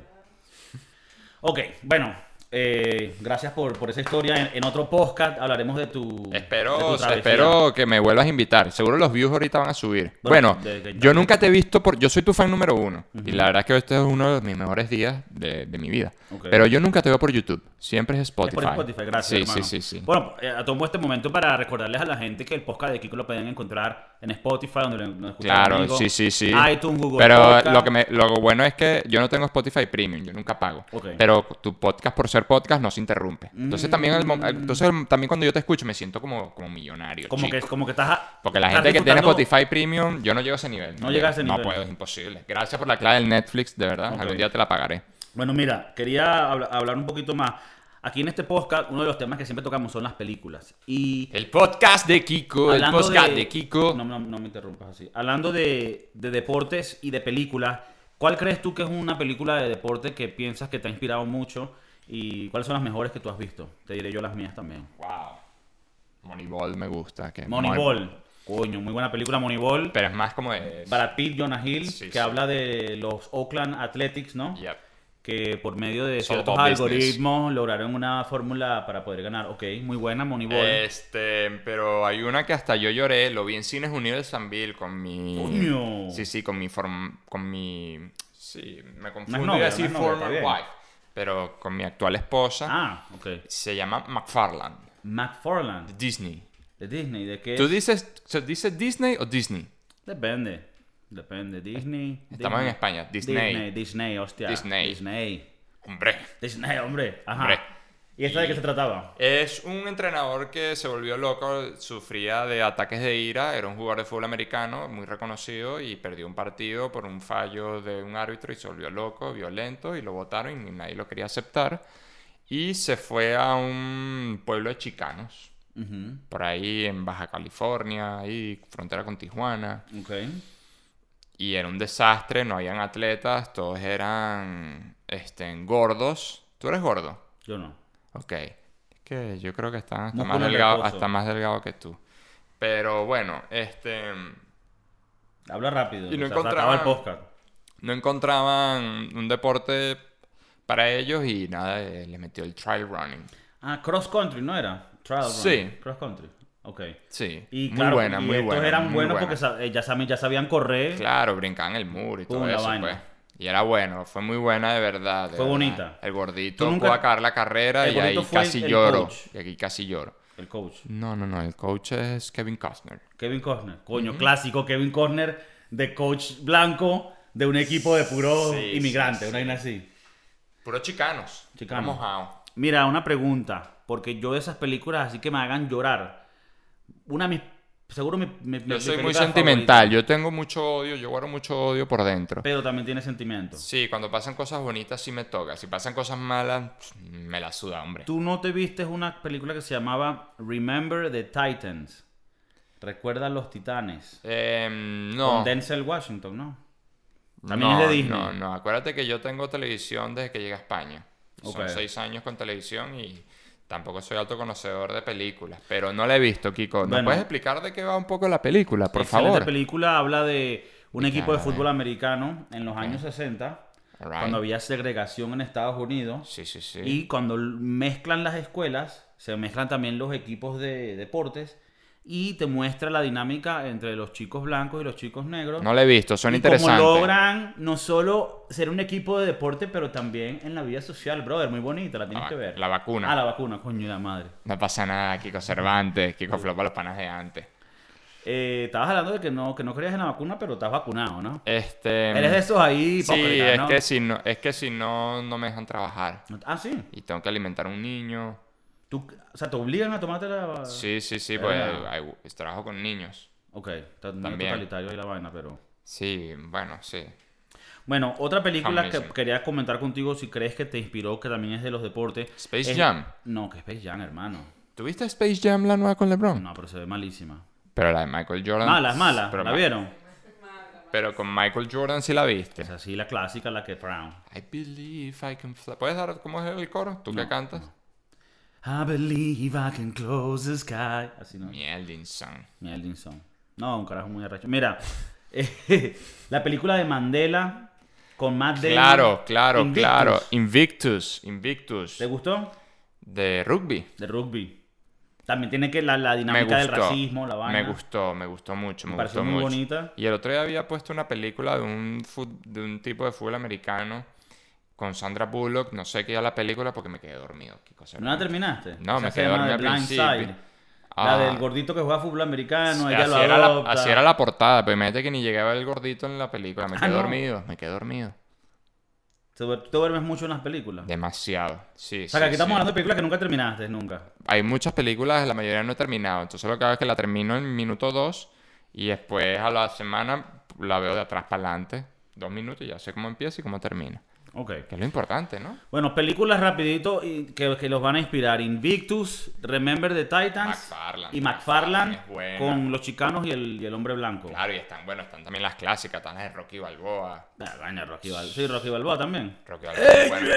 Ok, bueno. Eh, gracias por, por esa historia. En, en otro podcast hablaremos de tu. de Espero, tu espero que me vuelvas a invitar. Seguro los views ahorita van a subir. Bueno, Bueno, de- de- yo nunca te he visto por... Yo soy tu fan número uno. Y la verdad es que este es uno de mis mejores días de, mi vida. Pero yo nunca te veo por YouTube. Siempre es Es Spotify. por Spotify, gracias. Sí, hermano. sí, sí, sí. Bueno, eh, tomo este momento para recordarles a la gente que el podcast de Kiko lo pueden encontrar en Spotify, donde lo, lo escuchan Claro, amigos, sí, sí, sí. iTunes, Google Pero Podcast. lo, que me, lo bueno es que yo no tengo Spotify Premium, yo nunca pago. Ok. Pero tu podcast, por ser podcast, no se interrumpe. Entonces, también, el Mm. entonces también cuando yo te escucho me siento como, como millonario. Como que, como que estás. a- Porque la estás gente que tiene Spotify Premium, yo no llego a ese nivel. No llega a ese No nivel. puedo, es imposible. Gracias por la clave del Netflix, de verdad. Algún día te la pagaré. Bueno, mira, quería habla- hablar un poquito más. Aquí en este podcast, uno de los temas que siempre tocamos son las películas. Y El podcast de Kiko, el podcast de, de- Kiko. No, no, no me interrumpas así. Hablando de, de deportes y de películas, ¿cuál crees tú que es una película de deporte que piensas que te ha inspirado mucho? ¿Y cuáles son las mejores que tú has visto? Te diré yo las mías también. Wow. Moneyball me gusta. Que Moneyball. Coño, muy buena película Moneyball. Pero es más como de... Brad Pitt, Jonah Hill, Sí, que sí. habla de los Oakland Athletics, ¿no? Yep. Que por medio de It's ciertos business. algoritmos lograron una fórmula para poder ganar. Ok, muy buena Moneyball. Este, pero hay una que hasta yo lloré, lo vi en Cines Unidos de con mi... Coño. Sí, sí, con mi form... con mi... Sí, me decir no es novia, former wife, pero con mi actual esposa. ah, ok. Se llama McFarland, McFarland, de Disney. de Disney, ¿de qué? ¿Tú es? dices, se dice Disney o Disney? Depende. Depende. Disney. Estamos Disney. en España. Disney. Disney, Disney, hostia. Disney. Disney. Hombre. Disney, hombre. Ajá. Hombre. ¿Y esta de qué se trataba? Es un entrenador que se volvió loco, sufría de ataques de ira, era un jugador de fútbol americano muy reconocido y perdió un partido por un fallo de un árbitro y se volvió loco, violento y lo votaron y nadie lo quería aceptar. Y se fue a un pueblo de chicanos, por ahí en Baja California, ahí frontera con Tijuana. Ok. Y era un desastre, no habían atletas, todos eran este, gordos. ¿Tú eres gordo? Yo no. Ok. Es que yo creo que está, hasta, más Músculo delgado, reposo. hasta más delgado que tú. Pero bueno, este. Habla rápido. Y no o sea, se acaba el podcast. No encontraban un deporte para ellos y nada, eh, les metió el trail running. Ah, cross country, ¿no era? Trial Sí. running. Cross country. Ok. Sí. Y muy claro, buena, y muy estos buena. eran muy buenos buena. porque eh, ya, sabían correr. Claro, brincaban el muro y Pum, todo eso, vaina. pues. Y era bueno, fue muy buena de verdad. de Fue verdad. bonita. El gordito ¿Tú nunca- pudo acabar la carrera El y ahí casi el- lloro. Y aquí casi lloro. El coach. No, no, no, el coach es Kevin Costner. Kevin Costner. Coño, clásico Kevin Costner de coach blanco de un equipo de puros Sí, inmigrantes, sí, una sí. vaina así. Puro chicanos. Puro. Mira, una pregunta, porque yo de esas películas así que me hagan llorar, una de mis, seguro mi Yo soy muy sentimental, favorita, yo tengo mucho odio, yo guardo mucho odio por dentro. pero también tiene sentimientos. Sí, cuando pasan cosas bonitas sí me toca. Si pasan cosas malas, me la suda, hombre. ¿Tú no te viste una película que se llamaba Remember the Titans? Recuerda los titanes. Em, no. Con Denzel Washington, ¿no? También no, es de Disney. No, no, acuérdate que yo tengo televisión desde que llegué a España. Son Ok. seis años con televisión y tampoco soy alto conocedor de películas. Pero no la he visto, Kiko. ¿No Bueno. puedes explicar de qué va un poco la película, por favor? película habla de un ¿De equipo de fútbol americano en los años 60, Alright. cuando había segregación en Estados Unidos. Sí, sí, sí. Y cuando mezclan las escuelas, se mezclan también los equipos de deportes y te muestra la dinámica entre los chicos blancos y los chicos negros. No la he visto, son y interesantes. cómo logran no solo ser un equipo de deporte, pero también en la vida social, brother. Muy bonita, la tienes La que ver. la vacuna. Ah, la vacuna, coño de la madre. No pasa nada, Kiko Cervantes, Kiko Flopa, los panas de antes. Eh, estabas hablando de que no, que no creías en la vacuna, pero estás vacunado, ¿no? Este. Eres de esos ahí Sí, es ¿no? que si no, es que si no, no me dejan trabajar. Ah, sí. Y tengo que alimentar a un niño. Tú, o sea, te obligan a tomarte la... Sí, sí, sí, pues Ah. hay- trabajo con niños. Ok, está muy También. totalitario ahí la vaina, pero... Sí, bueno, sí. Bueno, otra película que quería comentar contigo si crees que te inspiró, que también es de los deportes. Space es- Jam. No, que Space Jam, hermano. ¿Tuviste Space Jam la nueva con LeBron? No, pero se ve malísima. Pero la de Michael Jordan. Mala, es mala. Pero, ¿La ma- vieron? pero con Michael Jordan sí la viste. Es así la clásica, la que Brown. I believe I can fly. ¿Puedes dar cómo es el coro? ¿Tú qué cantas? I believe I can close the sky. Así no. Mieldinson. Mieldinson. No, un carajo muy arrecho. Mira, eh, <laughs> la película de Mandela con Matt Damon. Claro, claro, Invictus. claro. Invictus. Invictus. ¿Te gustó? De rugby. De rugby. También tiene que la, la dinámica del racismo, la vaina. Me gustó, me gustó mucho, me, Me pareció gustó muy mucho. bonita. Y el otro día había puesto una película de un, fut- de un tipo de fútbol americano con Sandra Bullock. No sé qué era la película porque me quedé dormido. Qué cosa ¿No la terminaste? No, me quedé dormido al principio. Ah. La del gordito que juega fútbol americano, ella así, lo era la, así era la portada, pero imagínate que ni llegué a ver el gordito en la película. Me Ah, quedé no. dormido, me quedé dormido. ¿Te duer- ¿Tú duermes mucho en las películas? Demasiado, sí. o sea, que aquí sí, estamos hablando de películas que nunca terminaste, nunca. Hay muchas películas, la mayoría no he terminado. Entonces lo que hago es que la termino en minuto dos y después a la semana la veo de atrás para adelante. Dos minutos y ya sé cómo empieza y cómo termina. Ok. Que es lo importante, ¿no? Bueno, películas rapidito y que, que los van a inspirar. Invictus, Remember the Titans McFarlane. y buena. con los chicanos y el, y el hombre blanco. Claro, y están, bueno, están también las clásicas, están las de Rocky Balboa. Ah, vaina, Rocky Balboa. Sí, Rocky Balboa también. Rocky Balboa es bueno.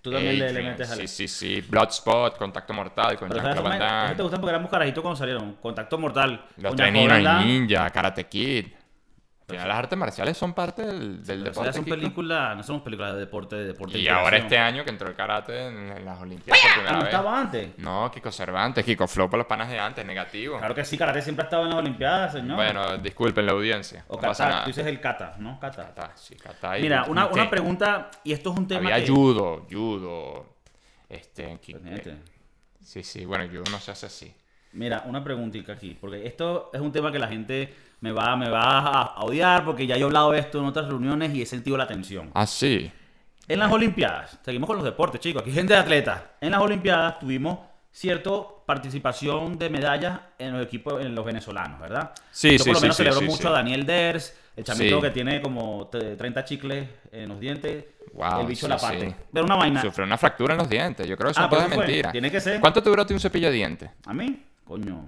Tú también le, metes a Sí, sí, sí. Bloodspot, Contacto Mortal con Jean-Claude. Van Damme. te gustan porque éramos carajitos cuando salieron. Contacto Mortal. Los con ninja, Karate Kid. Al final las artes marciales son parte del, del deporte. son Kiko. películas, no somos películas de deporte, de deporte. Y de ahora este año que entró el karate en, en las Olimpiadas por primera ¿no vez. estaba antes? No, Kiko Cervantes, Kiko Flow para los panas de antes, negativo. Claro que sí, karate siempre ha estado en las Olimpiadas, señor. Bueno, disculpen la audiencia. o no pasa kata, nada. tú dices el kata, ¿no? Kata. Kata, sí, kata y- Mira, una, una pregunta, y esto es un tema Había que... judo, judo. Este, ki- Pendiente. sí, sí, bueno, judo no se hace así. Mira, una preguntita aquí, porque esto es un tema que la gente me va, me va a, a odiar, porque ya yo he hablado de esto en otras reuniones y he sentido la tensión. Ah, sí. En las Olimpiadas, seguimos con los deportes, chicos, aquí hay gente de atletas. En las Olimpiadas tuvimos cierta participación de medallas en los equipos, en los venezolanos, ¿verdad? Sí, Yo sí, por lo menos sí, celebro sí, mucho a Daniel Ders, el chamito que tiene como te- 30 chicles en los dientes, Wow, el bicho la parte. Pero una vaina, Sufrió una fractura en los dientes. Yo creo que eso Ah, no puede mentira. Tiene que ser. ¿Cuánto te duró un cepillo de dientes? a mí, coño,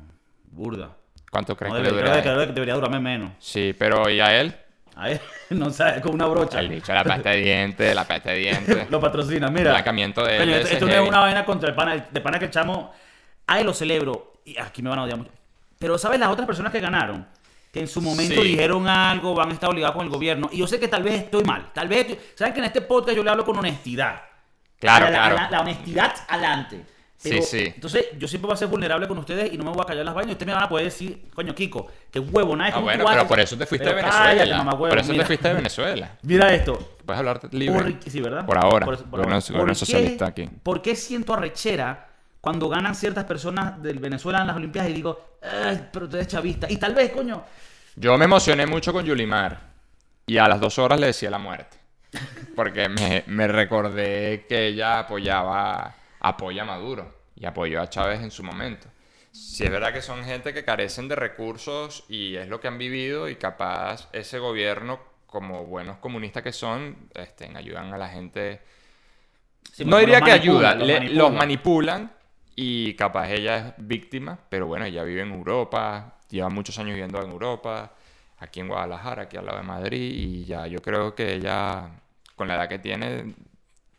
burda. ¿Cuánto crees No, que le debería, dura? creo a él? que debería durarme menos. Sí, pero ¿y a él? A él, <laughs> no sabe, con una brocha. El bicho, la pasta de <laughs> dientes, la pasta de dientes. Lo patrocina, mira. Blanqueamiento de Coño, esto, esto no es una vaina contra el pana, de pana que el chamo. Ay, lo celebro. Y aquí me van a odiar mucho. Pero, ¿sabes? Las otras personas que ganaron, que en su momento Sí. dijeron algo, van a estar obligados con el gobierno. Y yo sé que tal vez estoy mal. Tal vez. ¿Saben que en este podcast yo le hablo con honestidad? Claro, La- la- claro. La, la honestidad adelante. Pero, Sí, sí. Entonces, yo siempre voy a ser vulnerable con ustedes y no me voy a callar las vainas. Ustedes me van a poder decir, coño, Kiko, qué huevo, nada. es Ah, bueno, pero por eso te fuiste de Venezuela. cállate, por eso mira. te fuiste de Venezuela. <laughs> Mira esto. Puedes hablar libre. Por- sí, ¿verdad? Por ahora. Por- por ahora. ¿Por socialista aquí. ¿Por qué siento arrechera cuando ganan ciertas personas del Venezuela en las Olimpiadas y digo, ay, pero tú eres chavista? Y tal vez, coño, Yo me emocioné mucho con Yulimar. Y a las dos horas le decía la muerte. Porque me, me recordé que ella apoyaba, apoya a Maduro. Y apoyó a Chávez en su momento. Si es verdad que son gente que carecen de recursos y es lo que han vivido y capaz ese gobierno, como buenos comunistas que son, este, ayudan a la gente sí, no diría que ayuda, los le- manipulan. los manipulan y capaz ella es víctima, pero bueno, ella vive en Europa, lleva muchos años viviendo en Europa, aquí en Guadalajara, aquí al lado de Madrid, y ya yo creo que ella, con la edad que tiene,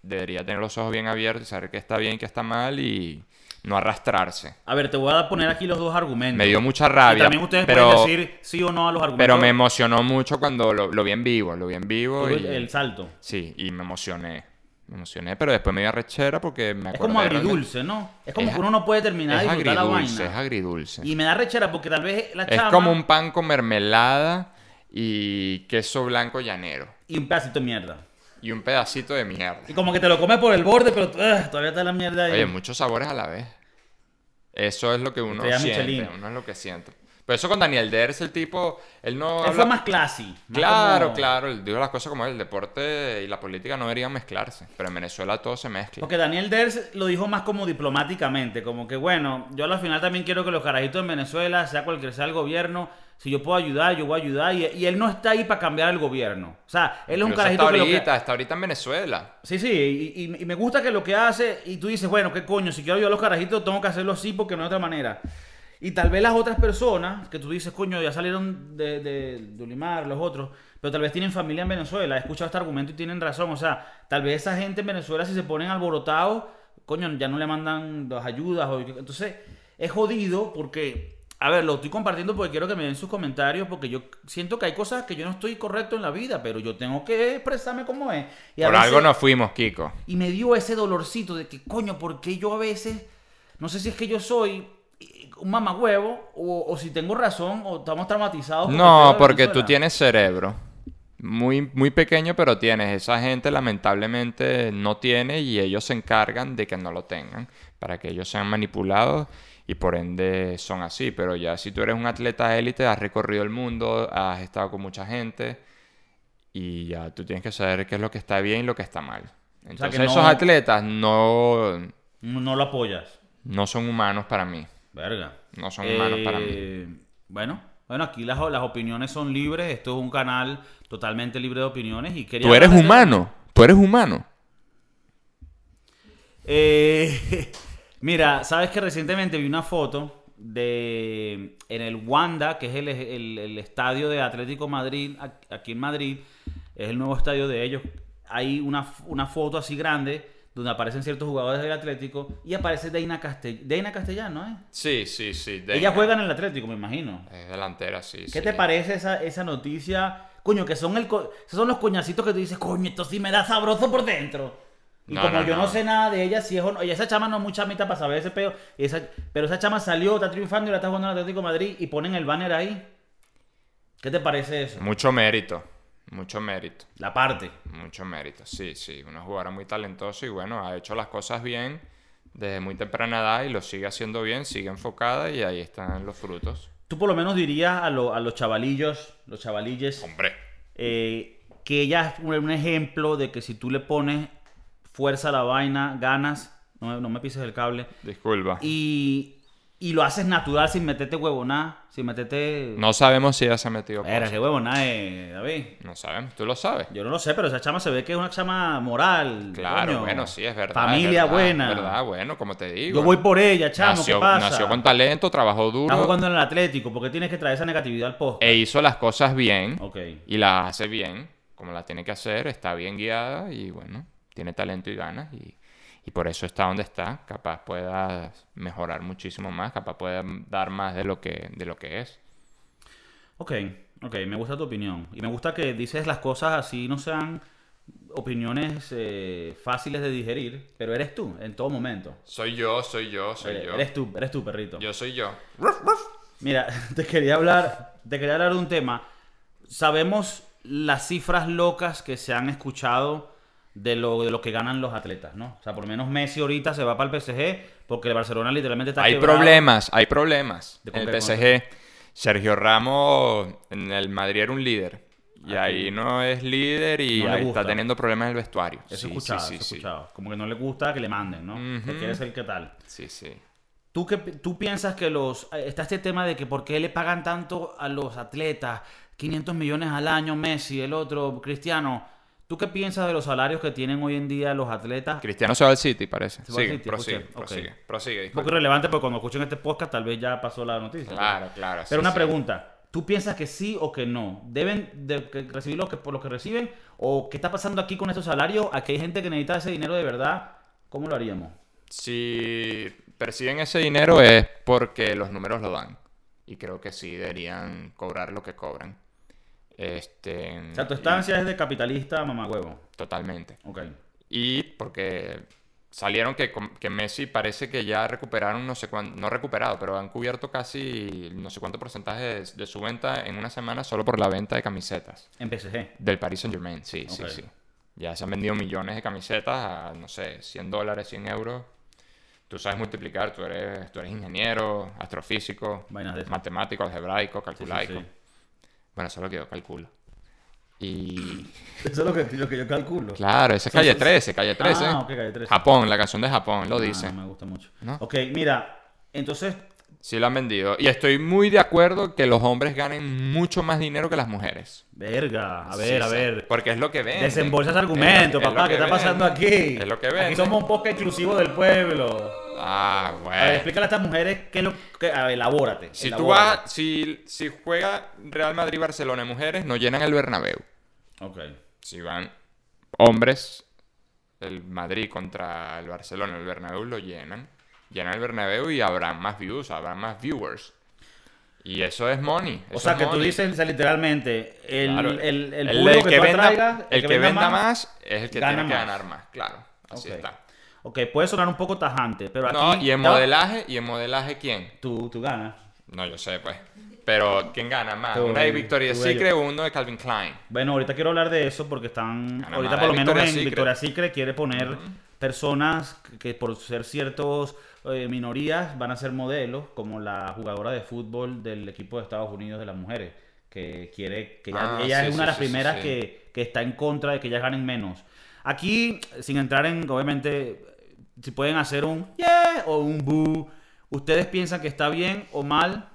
debería tener los ojos bien abiertos, saber qué está bien, qué está mal y no arrastrarse. A ver, te voy a poner aquí los dos argumentos. Me dio mucha Y rabia, también ustedes pero, pueden decir sí o no a los argumentos. pero me emocionó mucho cuando lo, lo vi en vivo, lo vi en vivo y... el, salto. Sí, y me emocioné. Me emocioné, pero después me dio arrechera porque me Es como realmente- agridulce, ¿no? Es como Es que uno no puede terminar de Es disfrutar la agridulce, es vaina. agridulce. Y me da rechera porque tal vez la Es chama... como un pan con mermelada y queso blanco llanero. Y un pedacito de mierda. Y un pedacito de mierda. Y como que te lo comes por el borde, pero ugh, todavía está la mierda ahí. Oye, muchos sabores a la vez. Eso es lo que uno siente, Michelin. uno es lo que siente. Pero eso con Daniel Ders, el tipo, él no Él habla- fue más classy. más Claro, como- claro, él dijo las cosas como él, el deporte y la política no deberían mezclarse, pero en Venezuela todo se mezcla. Porque Daniel Ders lo dijo más como diplomáticamente, como que bueno, yo al final también quiero que los carajitos en Venezuela, sea cualquier sea el gobierno, si yo puedo ayudar, yo voy a ayudar. Y, y él no está ahí para cambiar el gobierno. O sea, él es un carajito está que lo que- ahorita, está ahorita en Venezuela. Sí, sí, y, y- y me gusta que lo que hace, y tú dices, bueno, qué coño, si quiero ayudar a los carajitos, tengo que hacerlo así porque no hay otra manera. Y tal vez las otras personas, que tú dices, coño, ya salieron de, de, de Olimar, los otros, pero tal vez tienen familia en Venezuela, he escuchado este argumento y tienen razón, o sea, tal vez esa gente en Venezuela si se ponen alborotados, coño, ya no le mandan las ayudas, o, entonces es jodido porque, a ver, lo estoy compartiendo porque quiero que me den sus comentarios, porque yo siento que hay cosas que yo no estoy correcto en la vida, pero yo tengo que expresarme como es. Y a Por algo nos fuimos, Kiko. y me dio ese dolorcito de que, coño, ¿por qué yo a veces, no sé si es que yo soy eh, un mamagüevo o, o si tengo razón o estamos traumatizados? No, porque tú tienes cerebro. Muy, muy pequeño, pero tienes. Esa gente lamentablemente no tiene y ellos se encargan de que no lo tengan. Para que ellos sean manipulados y por ende son así. Pero ya si tú eres un atleta élite, has recorrido el mundo, has estado con mucha gente y ya tú tienes que saber qué es lo que está bien y lo que está mal. Entonces que esos no- atletas no, No, lo apoyas. no son humanos para mí. Verga. No son humanos para mí. Eh, Bueno, bueno, aquí las, las opiniones son libres. Esto es un canal totalmente libre de opiniones y quería... Tú eres humano. Tú eres humano. Eh, <laughs> mira, sabes que recientemente vi una foto de en el Wanda, que es el, el- el estadio de Atlético Madrid, aquí en Madrid, es el nuevo estadio de ellos. Hay una, una foto así grande donde aparecen ciertos jugadores del Atlético y aparece Deina, Castell Deina Castellano, ¿eh? Sí, sí, sí. Ella juega en el Atlético, me imagino. Es delantera, sí. ¿Qué sí. te parece esa, esa noticia? Coño, que son el co- esos son los coñacitos que tú dices, coño, esto sí me da sabroso por dentro. Y No, como no, yo no. no. sé nada de ella, si es o no, y esa chama no es mucha mitad para saber ese peo, y esa- pero esa chama salió, está triunfando y la está jugando en Atlético de Madrid y ponen el banner ahí. ¿Qué te parece eso? Mucho mérito. Mucho mérito. La parte. Mucho mérito. Sí, sí. Una jugadora muy talentosa y bueno, ha hecho las cosas bien desde muy temprana edad y lo sigue haciendo bien, sigue enfocada y ahí están los frutos. Tú por lo menos dirías a, lo- a los chavalillos, los chavalilles, Hombre. eh, que ella es un ejemplo de que si tú le pones fuerza la vaina, ganas, no, me- no me pises el cable, Disculpa. y, y lo haces natural sin meterte huevoná, sin meterte... No sabemos si ella se ha metido Era, qué huevoná, eh, David. No sabemos. Tú lo sabes. Yo no lo sé, pero esa chama se ve que es una chama moral. Claro, coño. bueno, sí, es verdad. Familia es verdad, buena. verdad, bueno, como te digo. Yo voy por ella, chamo, nació, ¿qué pasa? nació con talento, trabajó duro Está jugando en el Atlético, porque tienes que traer esa negatividad al post. e hizo las cosas bien. Ok. y la hace bien, como la tiene que hacer, está bien guiada y bueno, tiene talento y ganas y, y por eso está donde está. Capaz pueda mejorar muchísimo más, capaz pueda dar más de lo que, de lo que es. Ok, ok, me gusta tu opinión. Y me gusta que dices las cosas así, no sean opiniones eh, fáciles de digerir, pero eres tú en todo momento. Soy yo, soy yo, soy eres, yo. eres tú, eres tú, perrito. Yo soy yo. Mira, <laughs> te quería hablar, te quería hablar de un tema. Sabemos las cifras locas que se han escuchado de lo, de lo que ganan los atletas, ¿no? O sea, por lo menos Messi ahorita se va para el PSG porque el Barcelona literalmente está Hay problemas, hay problemas. ¿De En el? PSG, Sergio Ramos en el Madrid era un líder. Y Aquí. ahí no es líder y No ahí está teniendo problemas en el vestuario. Eso Sí, escuchado, sí, eso sí, escuchado. Como que no le gusta que le manden, ¿no? Que quiere ser qué tal. Sí, sí. ¿Tú, qué, ¿Tú piensas que los... eh, Está este tema de que por qué le pagan tanto a los atletas, 500 millones al año, Messi, el otro, Cristiano. ¿Tú qué piensas de los salarios que tienen hoy en día los atletas? Cristiano se va al City, parece. Se va al Sigue, City, prosigue, prosigue, prosigue, Un poco irrelevante porque cuando escuchen este podcast tal vez ya pasó la noticia. Claro, claro. Pero sí, una pregunta. ¿Tú piensas que sí o que no? ¿Deben de recibir lo que, por lo que reciben? ¿O qué está pasando aquí con estos salarios? ¿Aquí hay gente que necesita ese dinero de verdad? ¿Cómo lo haríamos? Si perciben ese dinero es porque los números lo dan. Y creo que sí deberían cobrar lo que cobran. Este, O sea, tu estancia es de capitalista mamagüevo. Totalmente. Ok. Y porque salieron que, Messi parece que ya recuperaron no sé cuánto, no recuperado, pero han cubierto casi no sé cuánto porcentaje de, de su venta en una semana solo por la venta de camisetas. En PSG. Del Paris Saint Germain, sí, sí, sí. Ya se han vendido millones de camisetas a, no sé, 100 dólares, 100 euros. Tú sabes multiplicar, tú eres, tú eres ingeniero, astrofísico, Vainas de esas. matemático, algebraico, Sí, sí, calculaico. sí. Bueno, eso es lo que yo calculo. Y <laughs> Eso es lo que, lo que yo calculo. claro, esa es calle sí, 13, calle 13. Ah, ok, calle 13. Japón, la canción de Japón, lo Ah, dice. No me gusta mucho. ¿No? Ok, mira. Entonces, Sí lo han vendido. Y estoy muy de acuerdo que los hombres ganen mucho más dinero que las mujeres. verga. A Sí, ver, a ver. Porque es lo que ven. Desembolsa ese argumento, papá. ¿Qué está pasando aquí? Es lo que ven. Aquí somos un poco exclusivos del pueblo. Ah, A ver, bueno. explícale a estas mujeres qué es lo que. A ver, elabórate. Si tú vas, si, si juega Real Madrid-Barcelona mujeres, no llenan el Bernabéu. Ok. Si van hombres, el Madrid contra el Barcelona, el Bernabéu lo llenan. Llenan el Bernabéu y habrá más views, habrá más viewers. Y eso es money. O sea, que tú dices literalmente, el, Claro, el, el, el que, tú venda, atraigas, el que venda más, es el que tiene que ganar más. Claro, así está. Ok, puede sonar un poco tajante, pero aquí... No, y en modelaje, ¿y en modelaje quién? Tú, tú ganas. No, yo sé, pues. Pero, ¿quién gana más? Tú, ¿Una de Victoria's. Secret o uno de Calvin Klein? Bueno, ahorita quiero hablar de eso porque están... Gana ahorita por lo menos Victoria's en. Victoria's Secret quiere poner personas que, por ser ciertos eh, minorías van a ser modelos, como la jugadora de fútbol del equipo de Estados Unidos de las mujeres, que quiere... que ella, Ah, ella sí, es sí, una de las sí, primeras. Que, que está en contra de que ellas ganen menos. Aquí, sin entrar en, obviamente, si pueden hacer un yeah o un boo, ¿ustedes piensan que está bien o mal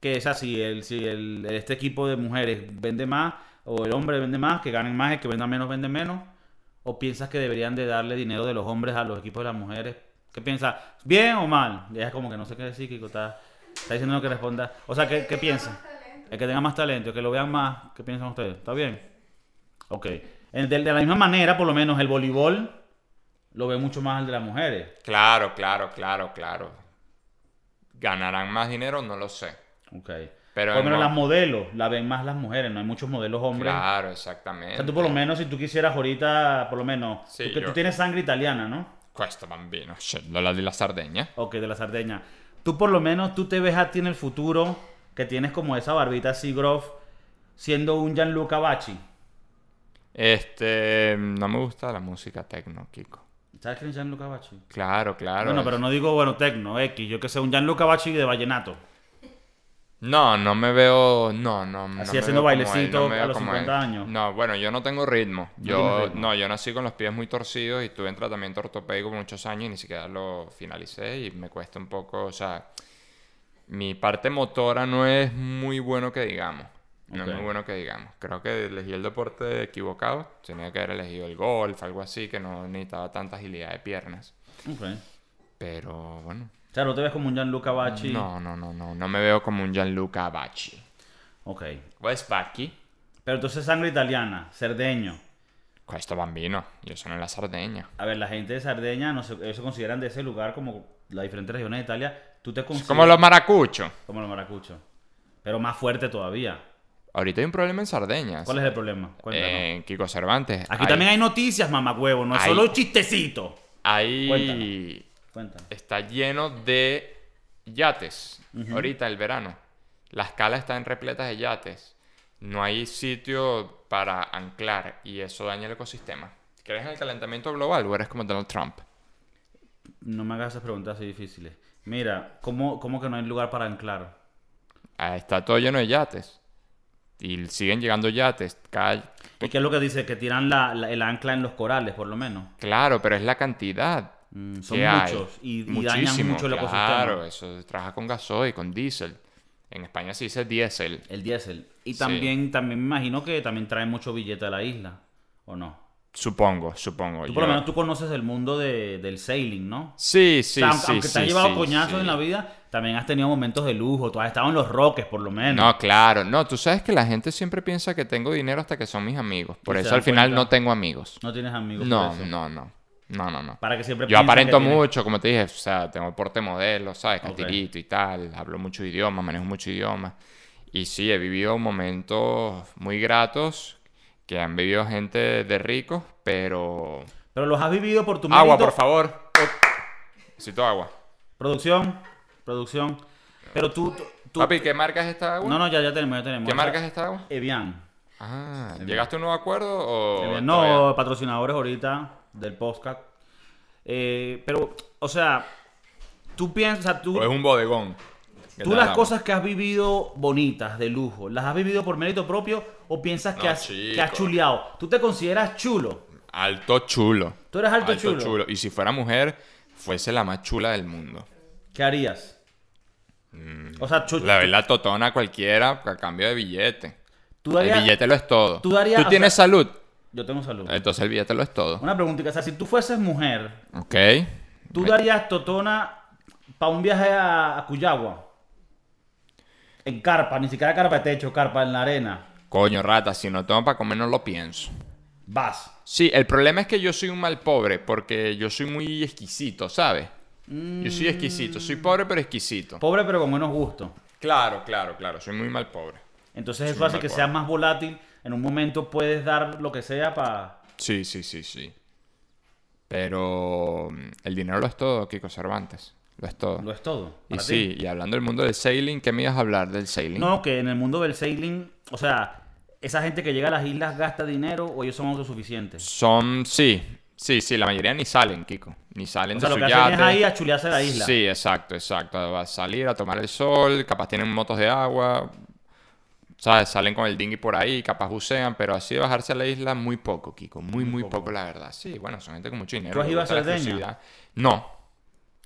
que es así, el, si el, este equipo de mujeres vende más o el hombre vende más, que ganen más, el que venda menos vende menos? ¿O piensas que deberían de darle dinero de los hombres a los equipos de las mujeres? ¿Qué piensas? ¿Bien o mal? Ya es como que no sé qué decir, Kiko, está, está diciendo que responda. O sea, ¿qué, qué piensan? El que tenga más talento, el que lo vean más, ¿qué piensan ustedes? ¿Está bien? Ok. De la misma manera, por lo menos, el voleibol lo ve mucho más el de las mujeres. Claro, claro, claro, claro. ¿Ganarán más dinero? No lo sé. Ok. Pero por lo menos no- las modelos la ven más las mujeres, no hay muchos modelos hombres. Claro, O exactamente. sea, tú por lo menos, si tú quisieras ahorita, por lo menos, Sí, tú, que yo- tú tienes sangre italiana, ¿no? Questo bambino, lo la di la Sardegna. Ok, de la Sardeña. Tú por lo menos, tú te ves a ti en el futuro, que tienes como esa barbita así, groff, siendo un Gianluca Bacci. Este, no me gusta la música techno, Kiko. ¿Sabes quién es Gianluca Bacci? Claro, claro. Bueno, pero no digo, bueno, tecno, X, yo que sé, un Gianluca Bacci de vallenato. No, no me veo, no, no. Así me haciendo él, bailecito no a los como 50 él. años. No, bueno, yo no tengo ritmo. Yo, ritmo. no, yo nací con los pies muy torcidos y tuve en tratamiento ortopédico por muchos años y ni siquiera lo finalicé y me cuesta un poco, o sea, mi parte motora no es muy bueno que digamos. No es muy bueno que digamos. Creo que elegí el deporte equivocado. Tenía que haber elegido el golf, algo así, que no necesitaba tanta agilidad de piernas. Ok. Pero bueno. O sea, no te ves como un Gianluca Bacci. No, no, no, no. No me veo como un Gianluca Bacci. Ok. Wes Bacchi. Pero entonces sangre italiana, cerdeño. Questo bambino, io sono nella Sardegna. A ver, la gente de Sardeña, no se, ellos se consideran de ese lugar como las diferentes regiones de Italia. Tú te consideras Como los maracuchos. como los maracuchos. Pero más fuerte todavía. Ahorita hay un problema en Sardeñas. ¿Cuál es el problema? Cuéntanos. En Kiko Cervantes. Aquí también hay noticias, mamacuevo, no es Hay- solo chistecito. Ahí Cuéntanos. Cuéntanos. está lleno de yates. Ahorita el verano. Las calas están repletas de yates. No hay sitio para anclar y eso daña el ecosistema. ¿Crees en el calentamiento global o eres como Donald Trump? No me hagas esas preguntas así difíciles. Mira, ¿cómo, cómo que no hay lugar para anclar? Ah, está todo lleno de yates. Y siguen llegando yates. Cada... ¿Y qué es lo que dice? Que tiran la- la- el ancla en los corales, por lo menos. Claro, pero es la cantidad. Mm, son que hay. muchos y, y dañan mucho el ecosistema. Claro, eso se trabaja con gasoil, con diésel. En España se dice diésel. El diésel. Y Sí. también, también me imagino que también trae mucho billete a la isla, ¿o no? Supongo, supongo. Tú por lo menos tú conoces el mundo de- del sailing, ¿no? Sí, sí, O sea, aunque, sí. aunque te has llevado sí, coñazos sí. en la vida, también has tenido momentos de lujo. Tú has estado en los roques, por lo menos. No, claro. No, tú sabes que la gente siempre piensa que tengo dinero hasta que son mis amigos. Por eso al final cuenta. no tengo amigos. No tienes amigos. por No, eso. no, no. No, no, no. Para que siempre Yo aparento que mucho, como te dije, o sea, tengo porte modelo, ¿sabes? Catirito y tal, hablo mucho idiomas, manejo mucho idiomas. Y sí, he vivido momentos muy gratos que han vivido gente de ricos, pero... Pero los has vivido por tu mérito. Agua, por favor. Necesito agua. Producción, producción. Pero tú, tú- tú- Papi, ¿qué marca es esta agua? No, no, ya, ya tenemos, ya tenemos. ¿Qué marca es esta agua? Evian. Ah, ¿llegaste a un nuevo acuerdo o...? Evian. todavía? No, patrocinadores ahorita del podcast. Eh, pero, o sea, tú piensas, tú, ¿O es un bodegón? ¿Qué tú las cosas que has vivido bonitas, de lujo, ¿las has vivido por mérito propio o piensas que, has, que has chuleado? ¿Tú te consideras chulo? Alto chulo. Tú eres alto chulo. Y si fuera mujer, fuese la más chula del mundo. ¿Qué harías? O sea, Mm. La verdad, totona cualquiera a cambio de billete. tú El billete lo es todo. tú darías- o tienes sea- salud? Yo tengo salud. Entonces el billete lo es todo. Una preguntita, o sea, si tú fueses mujer, Ok. ¿tú darías totona para un viaje a, a Cuyagua? En carpa, ni siquiera carpa de techo, carpa en la arena. Coño, rata, si no tengo para comer, no lo pienso. Vas. Sí, el problema es que yo soy un mal pobre porque yo soy muy exquisito, ¿sabes? Yo soy exquisito. Soy pobre pero exquisito. Pobre pero con buenos gustos. Claro, claro, claro. Soy muy mal pobre. Entonces Sí, eso hace que pobre. seas más volátil. En un momento puedes dar lo que sea para... Sí, sí, sí, sí. Pero mm, el dinero lo es todo, Kiko Cervantes. Lo es todo. Lo es todo. y sí, y hablando del mundo del sailing, ¿qué me ibas a hablar del sailing? No, que en el mundo del sailing, o sea, esa gente que llega a las islas gasta dinero o ellos son autosuficientes. Son, sí, sí, sí, la mayoría ni salen, Kiko. Ni salen O sea, de lo su que hacen yate. es ahí a chulearse la isla. Sí, exacto, exacto. Va a salir a tomar el sol, capaz tienen motos de agua, ¿sabes? Salen con el dinghy por ahí, capaz bucean, pero así de bajarse a la isla, muy poco, Kiko. Muy, muy poco, la verdad. Sí, bueno, son gente con mucho dinero. ¿Tú has ido a Cerdeña? No,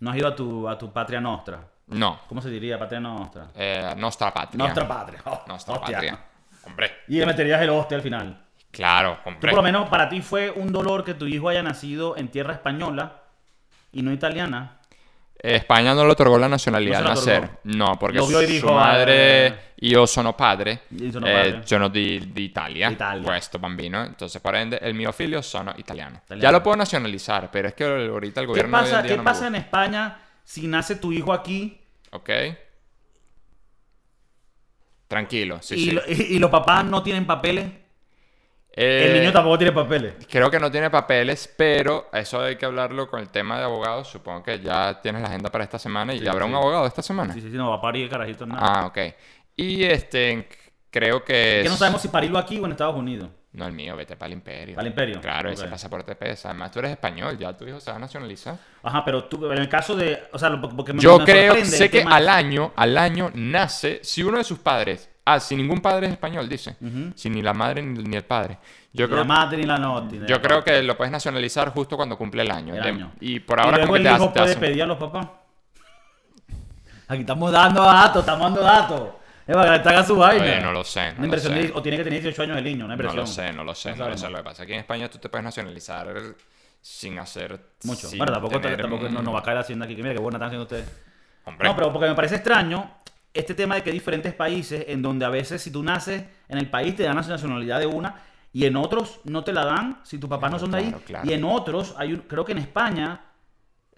No has ido a tu, a tu patria nostra. no. ¿Cómo se diría patria nostra? Eh, nostra patria. Nostra patria. Oh, <laughs> Nostra hostia. patria. Hombre, Y le meterías el hostia al final. claro, Tú hombre. por lo menos para ti fue un dolor que tu hijo haya nacido en tierra española y no italiana. Eh, España no le otorgó la nacionalidad No al nacer. No, porque y su dijo, madre eh, io sono padre. Io sono eh, padre. sono di, di Italia, Italia. questo bambino. Entonces, por ende, el mio figlio sono italiano. Italiano. Ya lo puedo nacionalizar, pero es que ahorita el ¿Qué gobierno hoy pasa, ¿qué no pasa en. España si nace tu hijo aquí ¿Ok? Tranquilo, sí, y, sí. lo- y- y los papás no tienen papeles? Eh, el niño tampoco tiene papeles. Creo que no tiene papeles, pero eso hay que hablarlo con el tema de abogados. Supongo que ya tienes la agenda para esta semana y Sí, ya habrá sí. un abogado esta semana. Sí, sí, sí, no va a parir el carajito nada. Ah, ok. Y este, creo que... que no es- sabemos si parirlo aquí o en Estados Unidos. No, el mío, vete para el imperio. ¿Para el imperio? Claro, ese pasaporte pesa. Además, tú eres español, ya tu hijo se va a nacionalizar. Ajá, pero tú, en el caso de. O sea, porque me- Yo creo, sé que al año, al año nace, si uno de sus padres, ah, si ningún padre es español, dice, Ujú. si ni la madre ni, ni el padre. Yo Ni creo, la madre ni la no. ni yo creo que lo puedes nacionalizar justo cuando cumple el año. El De- año. Y por Y ahora luego como que te, hijo hace- te puede hacen- pedir a los papás. Aquí estamos dando datos, estamos dando datos. Es para que le traiga su vaina. Oye, no lo sé, no Una lo inversión sé. de- o tiene que tener 18 años el niño, una No inversión. lo sé, no lo sé, No no lo sé. Lo que pasa es que en España tú te puedes nacionalizar sin hacer... Mucho. sin bueno, tampoco, tener tampoco no, no va a caer la hacienda aquí. Que mira qué buena están haciendo ustedes. Hombre, No, pero porque me parece extraño este tema de que hay diferentes países en donde a veces si tú naces en el país te dan la nacionalidad de una y en otros no te la dan si tus papás no son de ahí. Claro, claro. Y en otros, hay un, creo que en España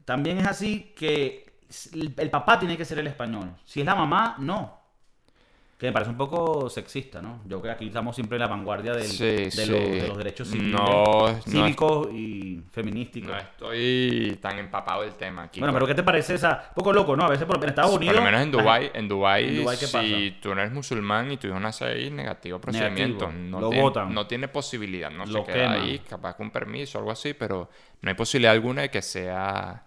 también es así que el, el papá tiene que ser el español. Si es la mamá, no. Que me parece un poco sexista, ¿no? Yo creo que aquí estamos siempre en la vanguardia del- Sí, de, sí. lo- de los derechos civiles, No, no- cívicos y feminísticos. No estoy tan empapado del tema aquí. bueno, pero ¿qué te parece esa? Un poco loco, ¿no? A veces por en Estados Por Unidos... lo menos en <laughs> Dubai, en Dubai, ¿En Dubái si tú no eres musulmán y tu hijo nace ahí, negativo procedimiento. Negativo. No, Lo tiene, no tiene posibilidad, no Lo se queda queman. ahí, capaz con permiso o algo así, pero no hay posibilidad alguna de que sea,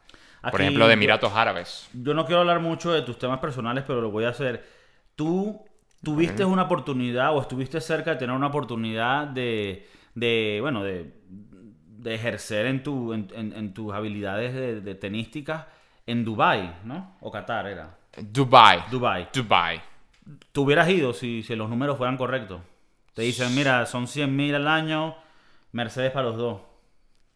por ejemplo, de Emiratos Árabes. Yo no quiero hablar mucho de tus temas personales, pero lo voy a hacer. Tú tuviste una oportunidad o estuviste cerca de tener una oportunidad de, de bueno, de, de ejercer en, tu, en, en- en tus habilidades de, de tenísticas en Dubai, ¿no? O Qatar era. Dubai. Dubai. Dubai. ¿Tú hubieras ido si, si los números fueran correctos? Te dicen, mira, son 100 mil al año, Mercedes para los dos.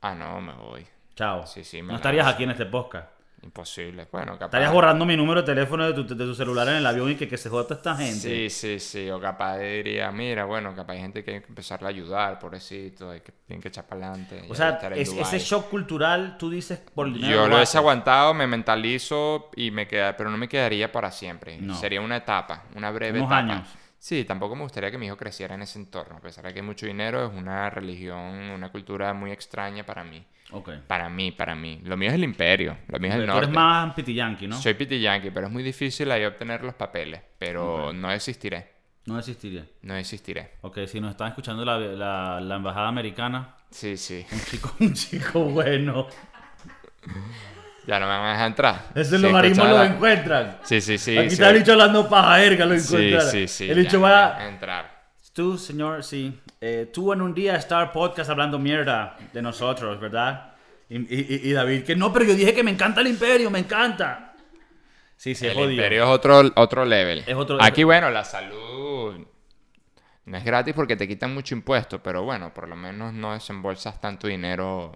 Ah, no, me voy. Chao. Sí, sí, me no estarías aquí en este podcast. Imposible. Bueno, capaz. Estarías borrando mi número de teléfono de tu, de tu celular en el avión y que, que se joda toda esta gente. Sí, sí, sí. O capaz diría, mira, bueno, capaz hay gente que hay que empezarle a ayudar, pobrecito, hay que, tienen que echar para adelante. O sea, es- ese shock cultural, tú dices por el dinero. Yo lo he aguantado, me mentalizo y me queda, pero no me quedaría para siempre. No. Sería una etapa, una breve Unos etapa. años. Sí, tampoco me gustaría que mi hijo creciera en ese entorno. A pesar de que hay mucho dinero, es una religión, una cultura muy extraña para mí. Ok. Para mí, para mí. Lo mío es el imperio, lo mío es el Tú norte. eres más pitiyanqui, ¿no? Soy piti yankee, pero es muy difícil ahí obtener los papeles. Pero no existiré, No existiría. no existiré. Ok, si nos están escuchando la, la- la embajada americana, Sí, sí. un chico, <laughs> un chico bueno. Ya no me van a dejar entrar. Ese Sí, logaritmo lo encuentran. Sí, sí, sí. Aquí sí. está el bicho hablando paja erga, lo Sí, encuentran. sí, sí. El ya bicho va... a entrar. Tú, señor, sí. Eh, tú en un día estar podcast hablando mierda de nosotros, ¿verdad? Y, y- David, que no, pero yo dije que me encanta el imperio, me encanta. Sí, sí, es el jodido. imperio es otro, otro level. Es otro- Aquí, bueno, la salud no es gratis porque te quitan mucho impuesto, pero bueno, por lo menos no desembolsas tanto dinero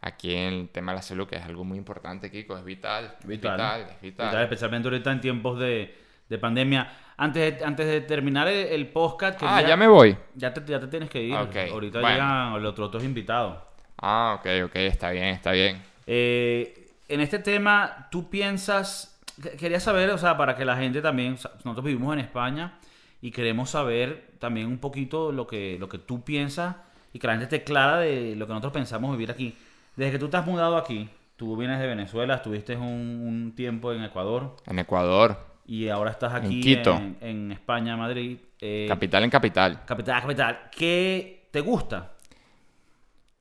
aquí en el tema de la salud, que es algo muy importante, Kiko, es vital. Es Vital, vital, ¿no? es vital. Vital, especialmente ahorita en tiempos de, de pandemia. Antes de, antes de terminar el, el podcast... Ah, ya me voy. Ya te, ya te tienes que ir. Ok, Ahorita bueno. llegan los otros dos invitados. Ah, ok, ok, está bien, está bien. Eh, en este tema, tú piensas, que- quería saber, o sea, para que la gente también, o sea, nosotros vivimos en España y queremos saber también un poquito lo que, lo que tú piensas y que la gente esté clara de lo que nosotros pensamos vivir aquí. Desde que tú te has mudado aquí, tú vienes de Venezuela, estuviste un, un tiempo en Ecuador En Ecuador, y ahora estás aquí Quito. en, en España, Madrid. eh, capital en capital. capital, capital. ¿Qué te gusta?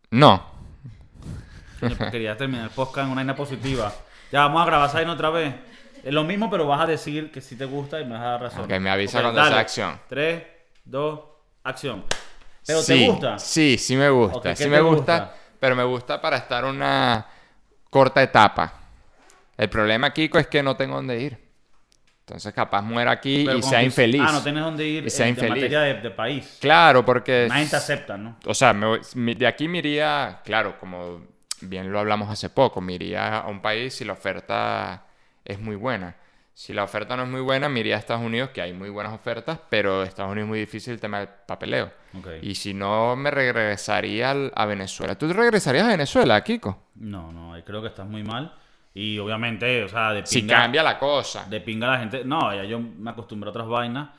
No, pues quería terminar el podcast en una vaina positiva. Ya vamos a grabar esa vaina otra vez. Es lo mismo, pero vas a decir que sí te gusta y me vas a dar razón. Ok, me avisa cuando dale. sea acción. 3, 2, acción. ¿Pero sí, te gusta? Sí, sí me gusta. Ok, ¿qué sí me gusta, gusta? Pero me gusta para estar una corta etapa. El problema, Kiko, es que no tengo dónde ir. Entonces, capaz muera aquí Pero y sea infeliz. Ah, no tienes dónde ir Y sea en, en infeliz. materia de, de país. Claro, porque... Nadie te acepta, ¿no? O sea, me de aquí me iría, claro, como bien lo hablamos hace poco, me iría a un país si la oferta es muy buena. Si la oferta no es muy buena, me iría a Estados Unidos, que hay muy buenas ofertas, pero Estados Unidos es muy difícil el tema del papeleo. Y si no, me regresaría al- a Venezuela. ¿Tú regresarías a Venezuela, Kiko? No, no, creo que estás muy mal. Y obviamente, o sea, de Si pinga, cambia la cosa. de pinga la gente. No, ya yo me acostumbré a otras vainas.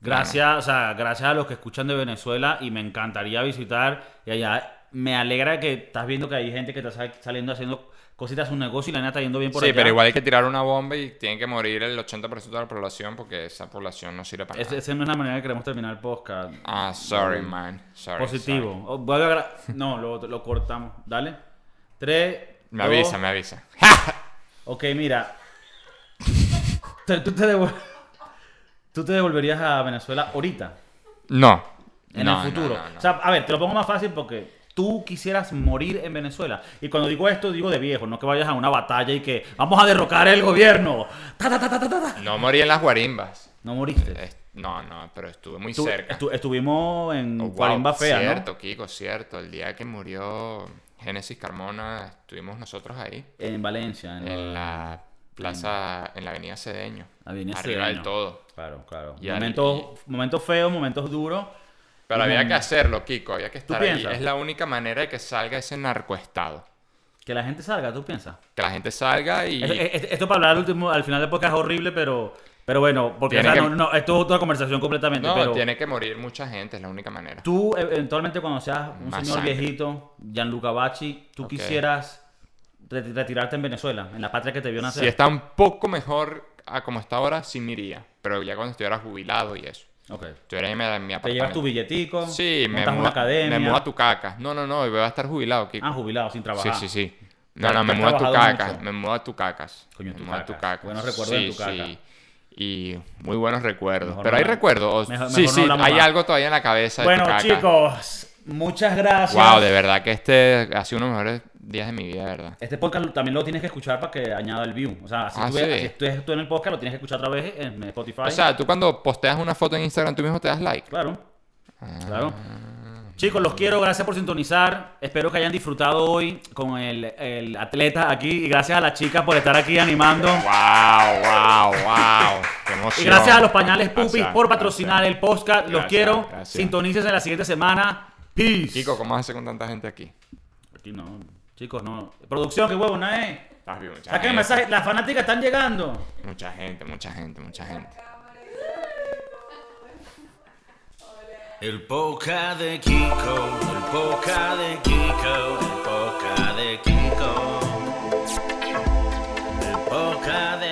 Gracias, o sea, gracias a los que escuchan de Venezuela y me encantaría visitar. Y allá me alegra que estás viendo que hay gente que está sal- saliendo haciendo cositas su negocio y la neta está yendo bien por Sí, allá. pero igual hay que tirar una bomba y tiene que morir el 80% de la población porque esa población no sirve para Esa nada. esa no es la manera que queremos terminar el podcast. Ah, sorry, man. Sorry, Positivo. sorry. Oh, vuelve a No, lo, lo cortamos. Dale. Tres. Me dos, avisa, me avisa. <laughs> Ok, mira. Tú te, devol- tú te devolverías a Venezuela ahorita, No. en No, el futuro. no, no. O sea, a ver, te lo pongo más fácil porque tú quisieras morir en Venezuela. Y cuando digo esto, digo de viejo, no que vayas a una batalla y que vamos a derrocar el gobierno. Ta, ta, ta. No morí en las guarimbas. No moriste. Es- No, no, pero estuve muy Tú- cerca. estu- estuvimos en Oh, wow, Guarimba Fea, Cierto, ¿no? Kiko, cierto. El día que murió Génesis Carmona, estuvimos nosotros ahí. En Valencia. En En la plaza, en la avenida Cedeño. Avenida Arriba Cedeño. del todo. Claro, claro. Y momentos, momentos feos, momentos duros. Pero había que hacerlo, Kiko. Había que estar ahí. Es la única manera de que salga ese narcoestado. Que la gente salga, ¿tú piensas? Que la gente salga y... Es- es- Esto para hablar al, último, al final del podcast es horrible, pero Pero bueno, porque o Tiene sea, que- no, no, esto es otra conversación completamente. No, pero tiene que morir mucha gente, es la única manera. tú, e- eventualmente, cuando seas un Más señor sangre. viejito, Gianluca Bacci, tú quisieras re- retirarte en Venezuela, en la patria que te vio nacer. Si está un poco mejor a como está ahora, sí me iría. Pero ya cuando estuviera jubilado y eso. Ok. Estuviera en mi, en mi Te llevas tu billetico, Sí, me mudo, una academia. me mudo a tu caca. No, no, no, voy a estar jubilado. Kiko. Ah, jubilado, sin sí, trabajar. sí, sí. No, Pero no, me has mudo a tu caca. mucho. Me mudo a tu cacas. Coño, me tu mudo a tu cacas. Buenos recuerdos Sí, tu caca. sí. Y muy buenos recuerdos. Mejor Pero no hay recuerdos. mejor- sí, mejor no sí, hay más. algo todavía en la cabeza de tu Bueno, caca. chicos, muchas gracias. Wow, de verdad que este ha sido uno de los mejores días de mi vida, de verdad. Este podcast también lo tienes que escuchar para que añada el view. O sea, si Ah, tú, ves- sí. si tú, tú en el podcast lo tienes que escuchar otra vez en Spotify. O sea, tú cuando posteas una foto en Instagram, tú mismo te das like. claro. Ah. Claro. Chicos, los quiero, gracias por sintonizar. Espero que hayan disfrutado hoy con el, el atleta aquí. Y gracias a las chicas por estar aquí animando. Wow, wow, wow. Qué emoción. Y gracias a los pañales Pupis Gracias, por patrocinar gracias. el podcast. Los Gracias, quiero. gracias. Sintonícense la siguiente semana. Peace. Kiko, ¿cómo hace con tanta gente aquí? Aquí no. Chicos, no. Producción, qué huevo huevona, ¿eh? Papi, mucha Saquen gente. mensaje. Las fanáticas están llegando. Mucha gente, mucha gente, mucha gente. El poca de Kiko, el poca de Kiko, el poca de Kiko. El poca de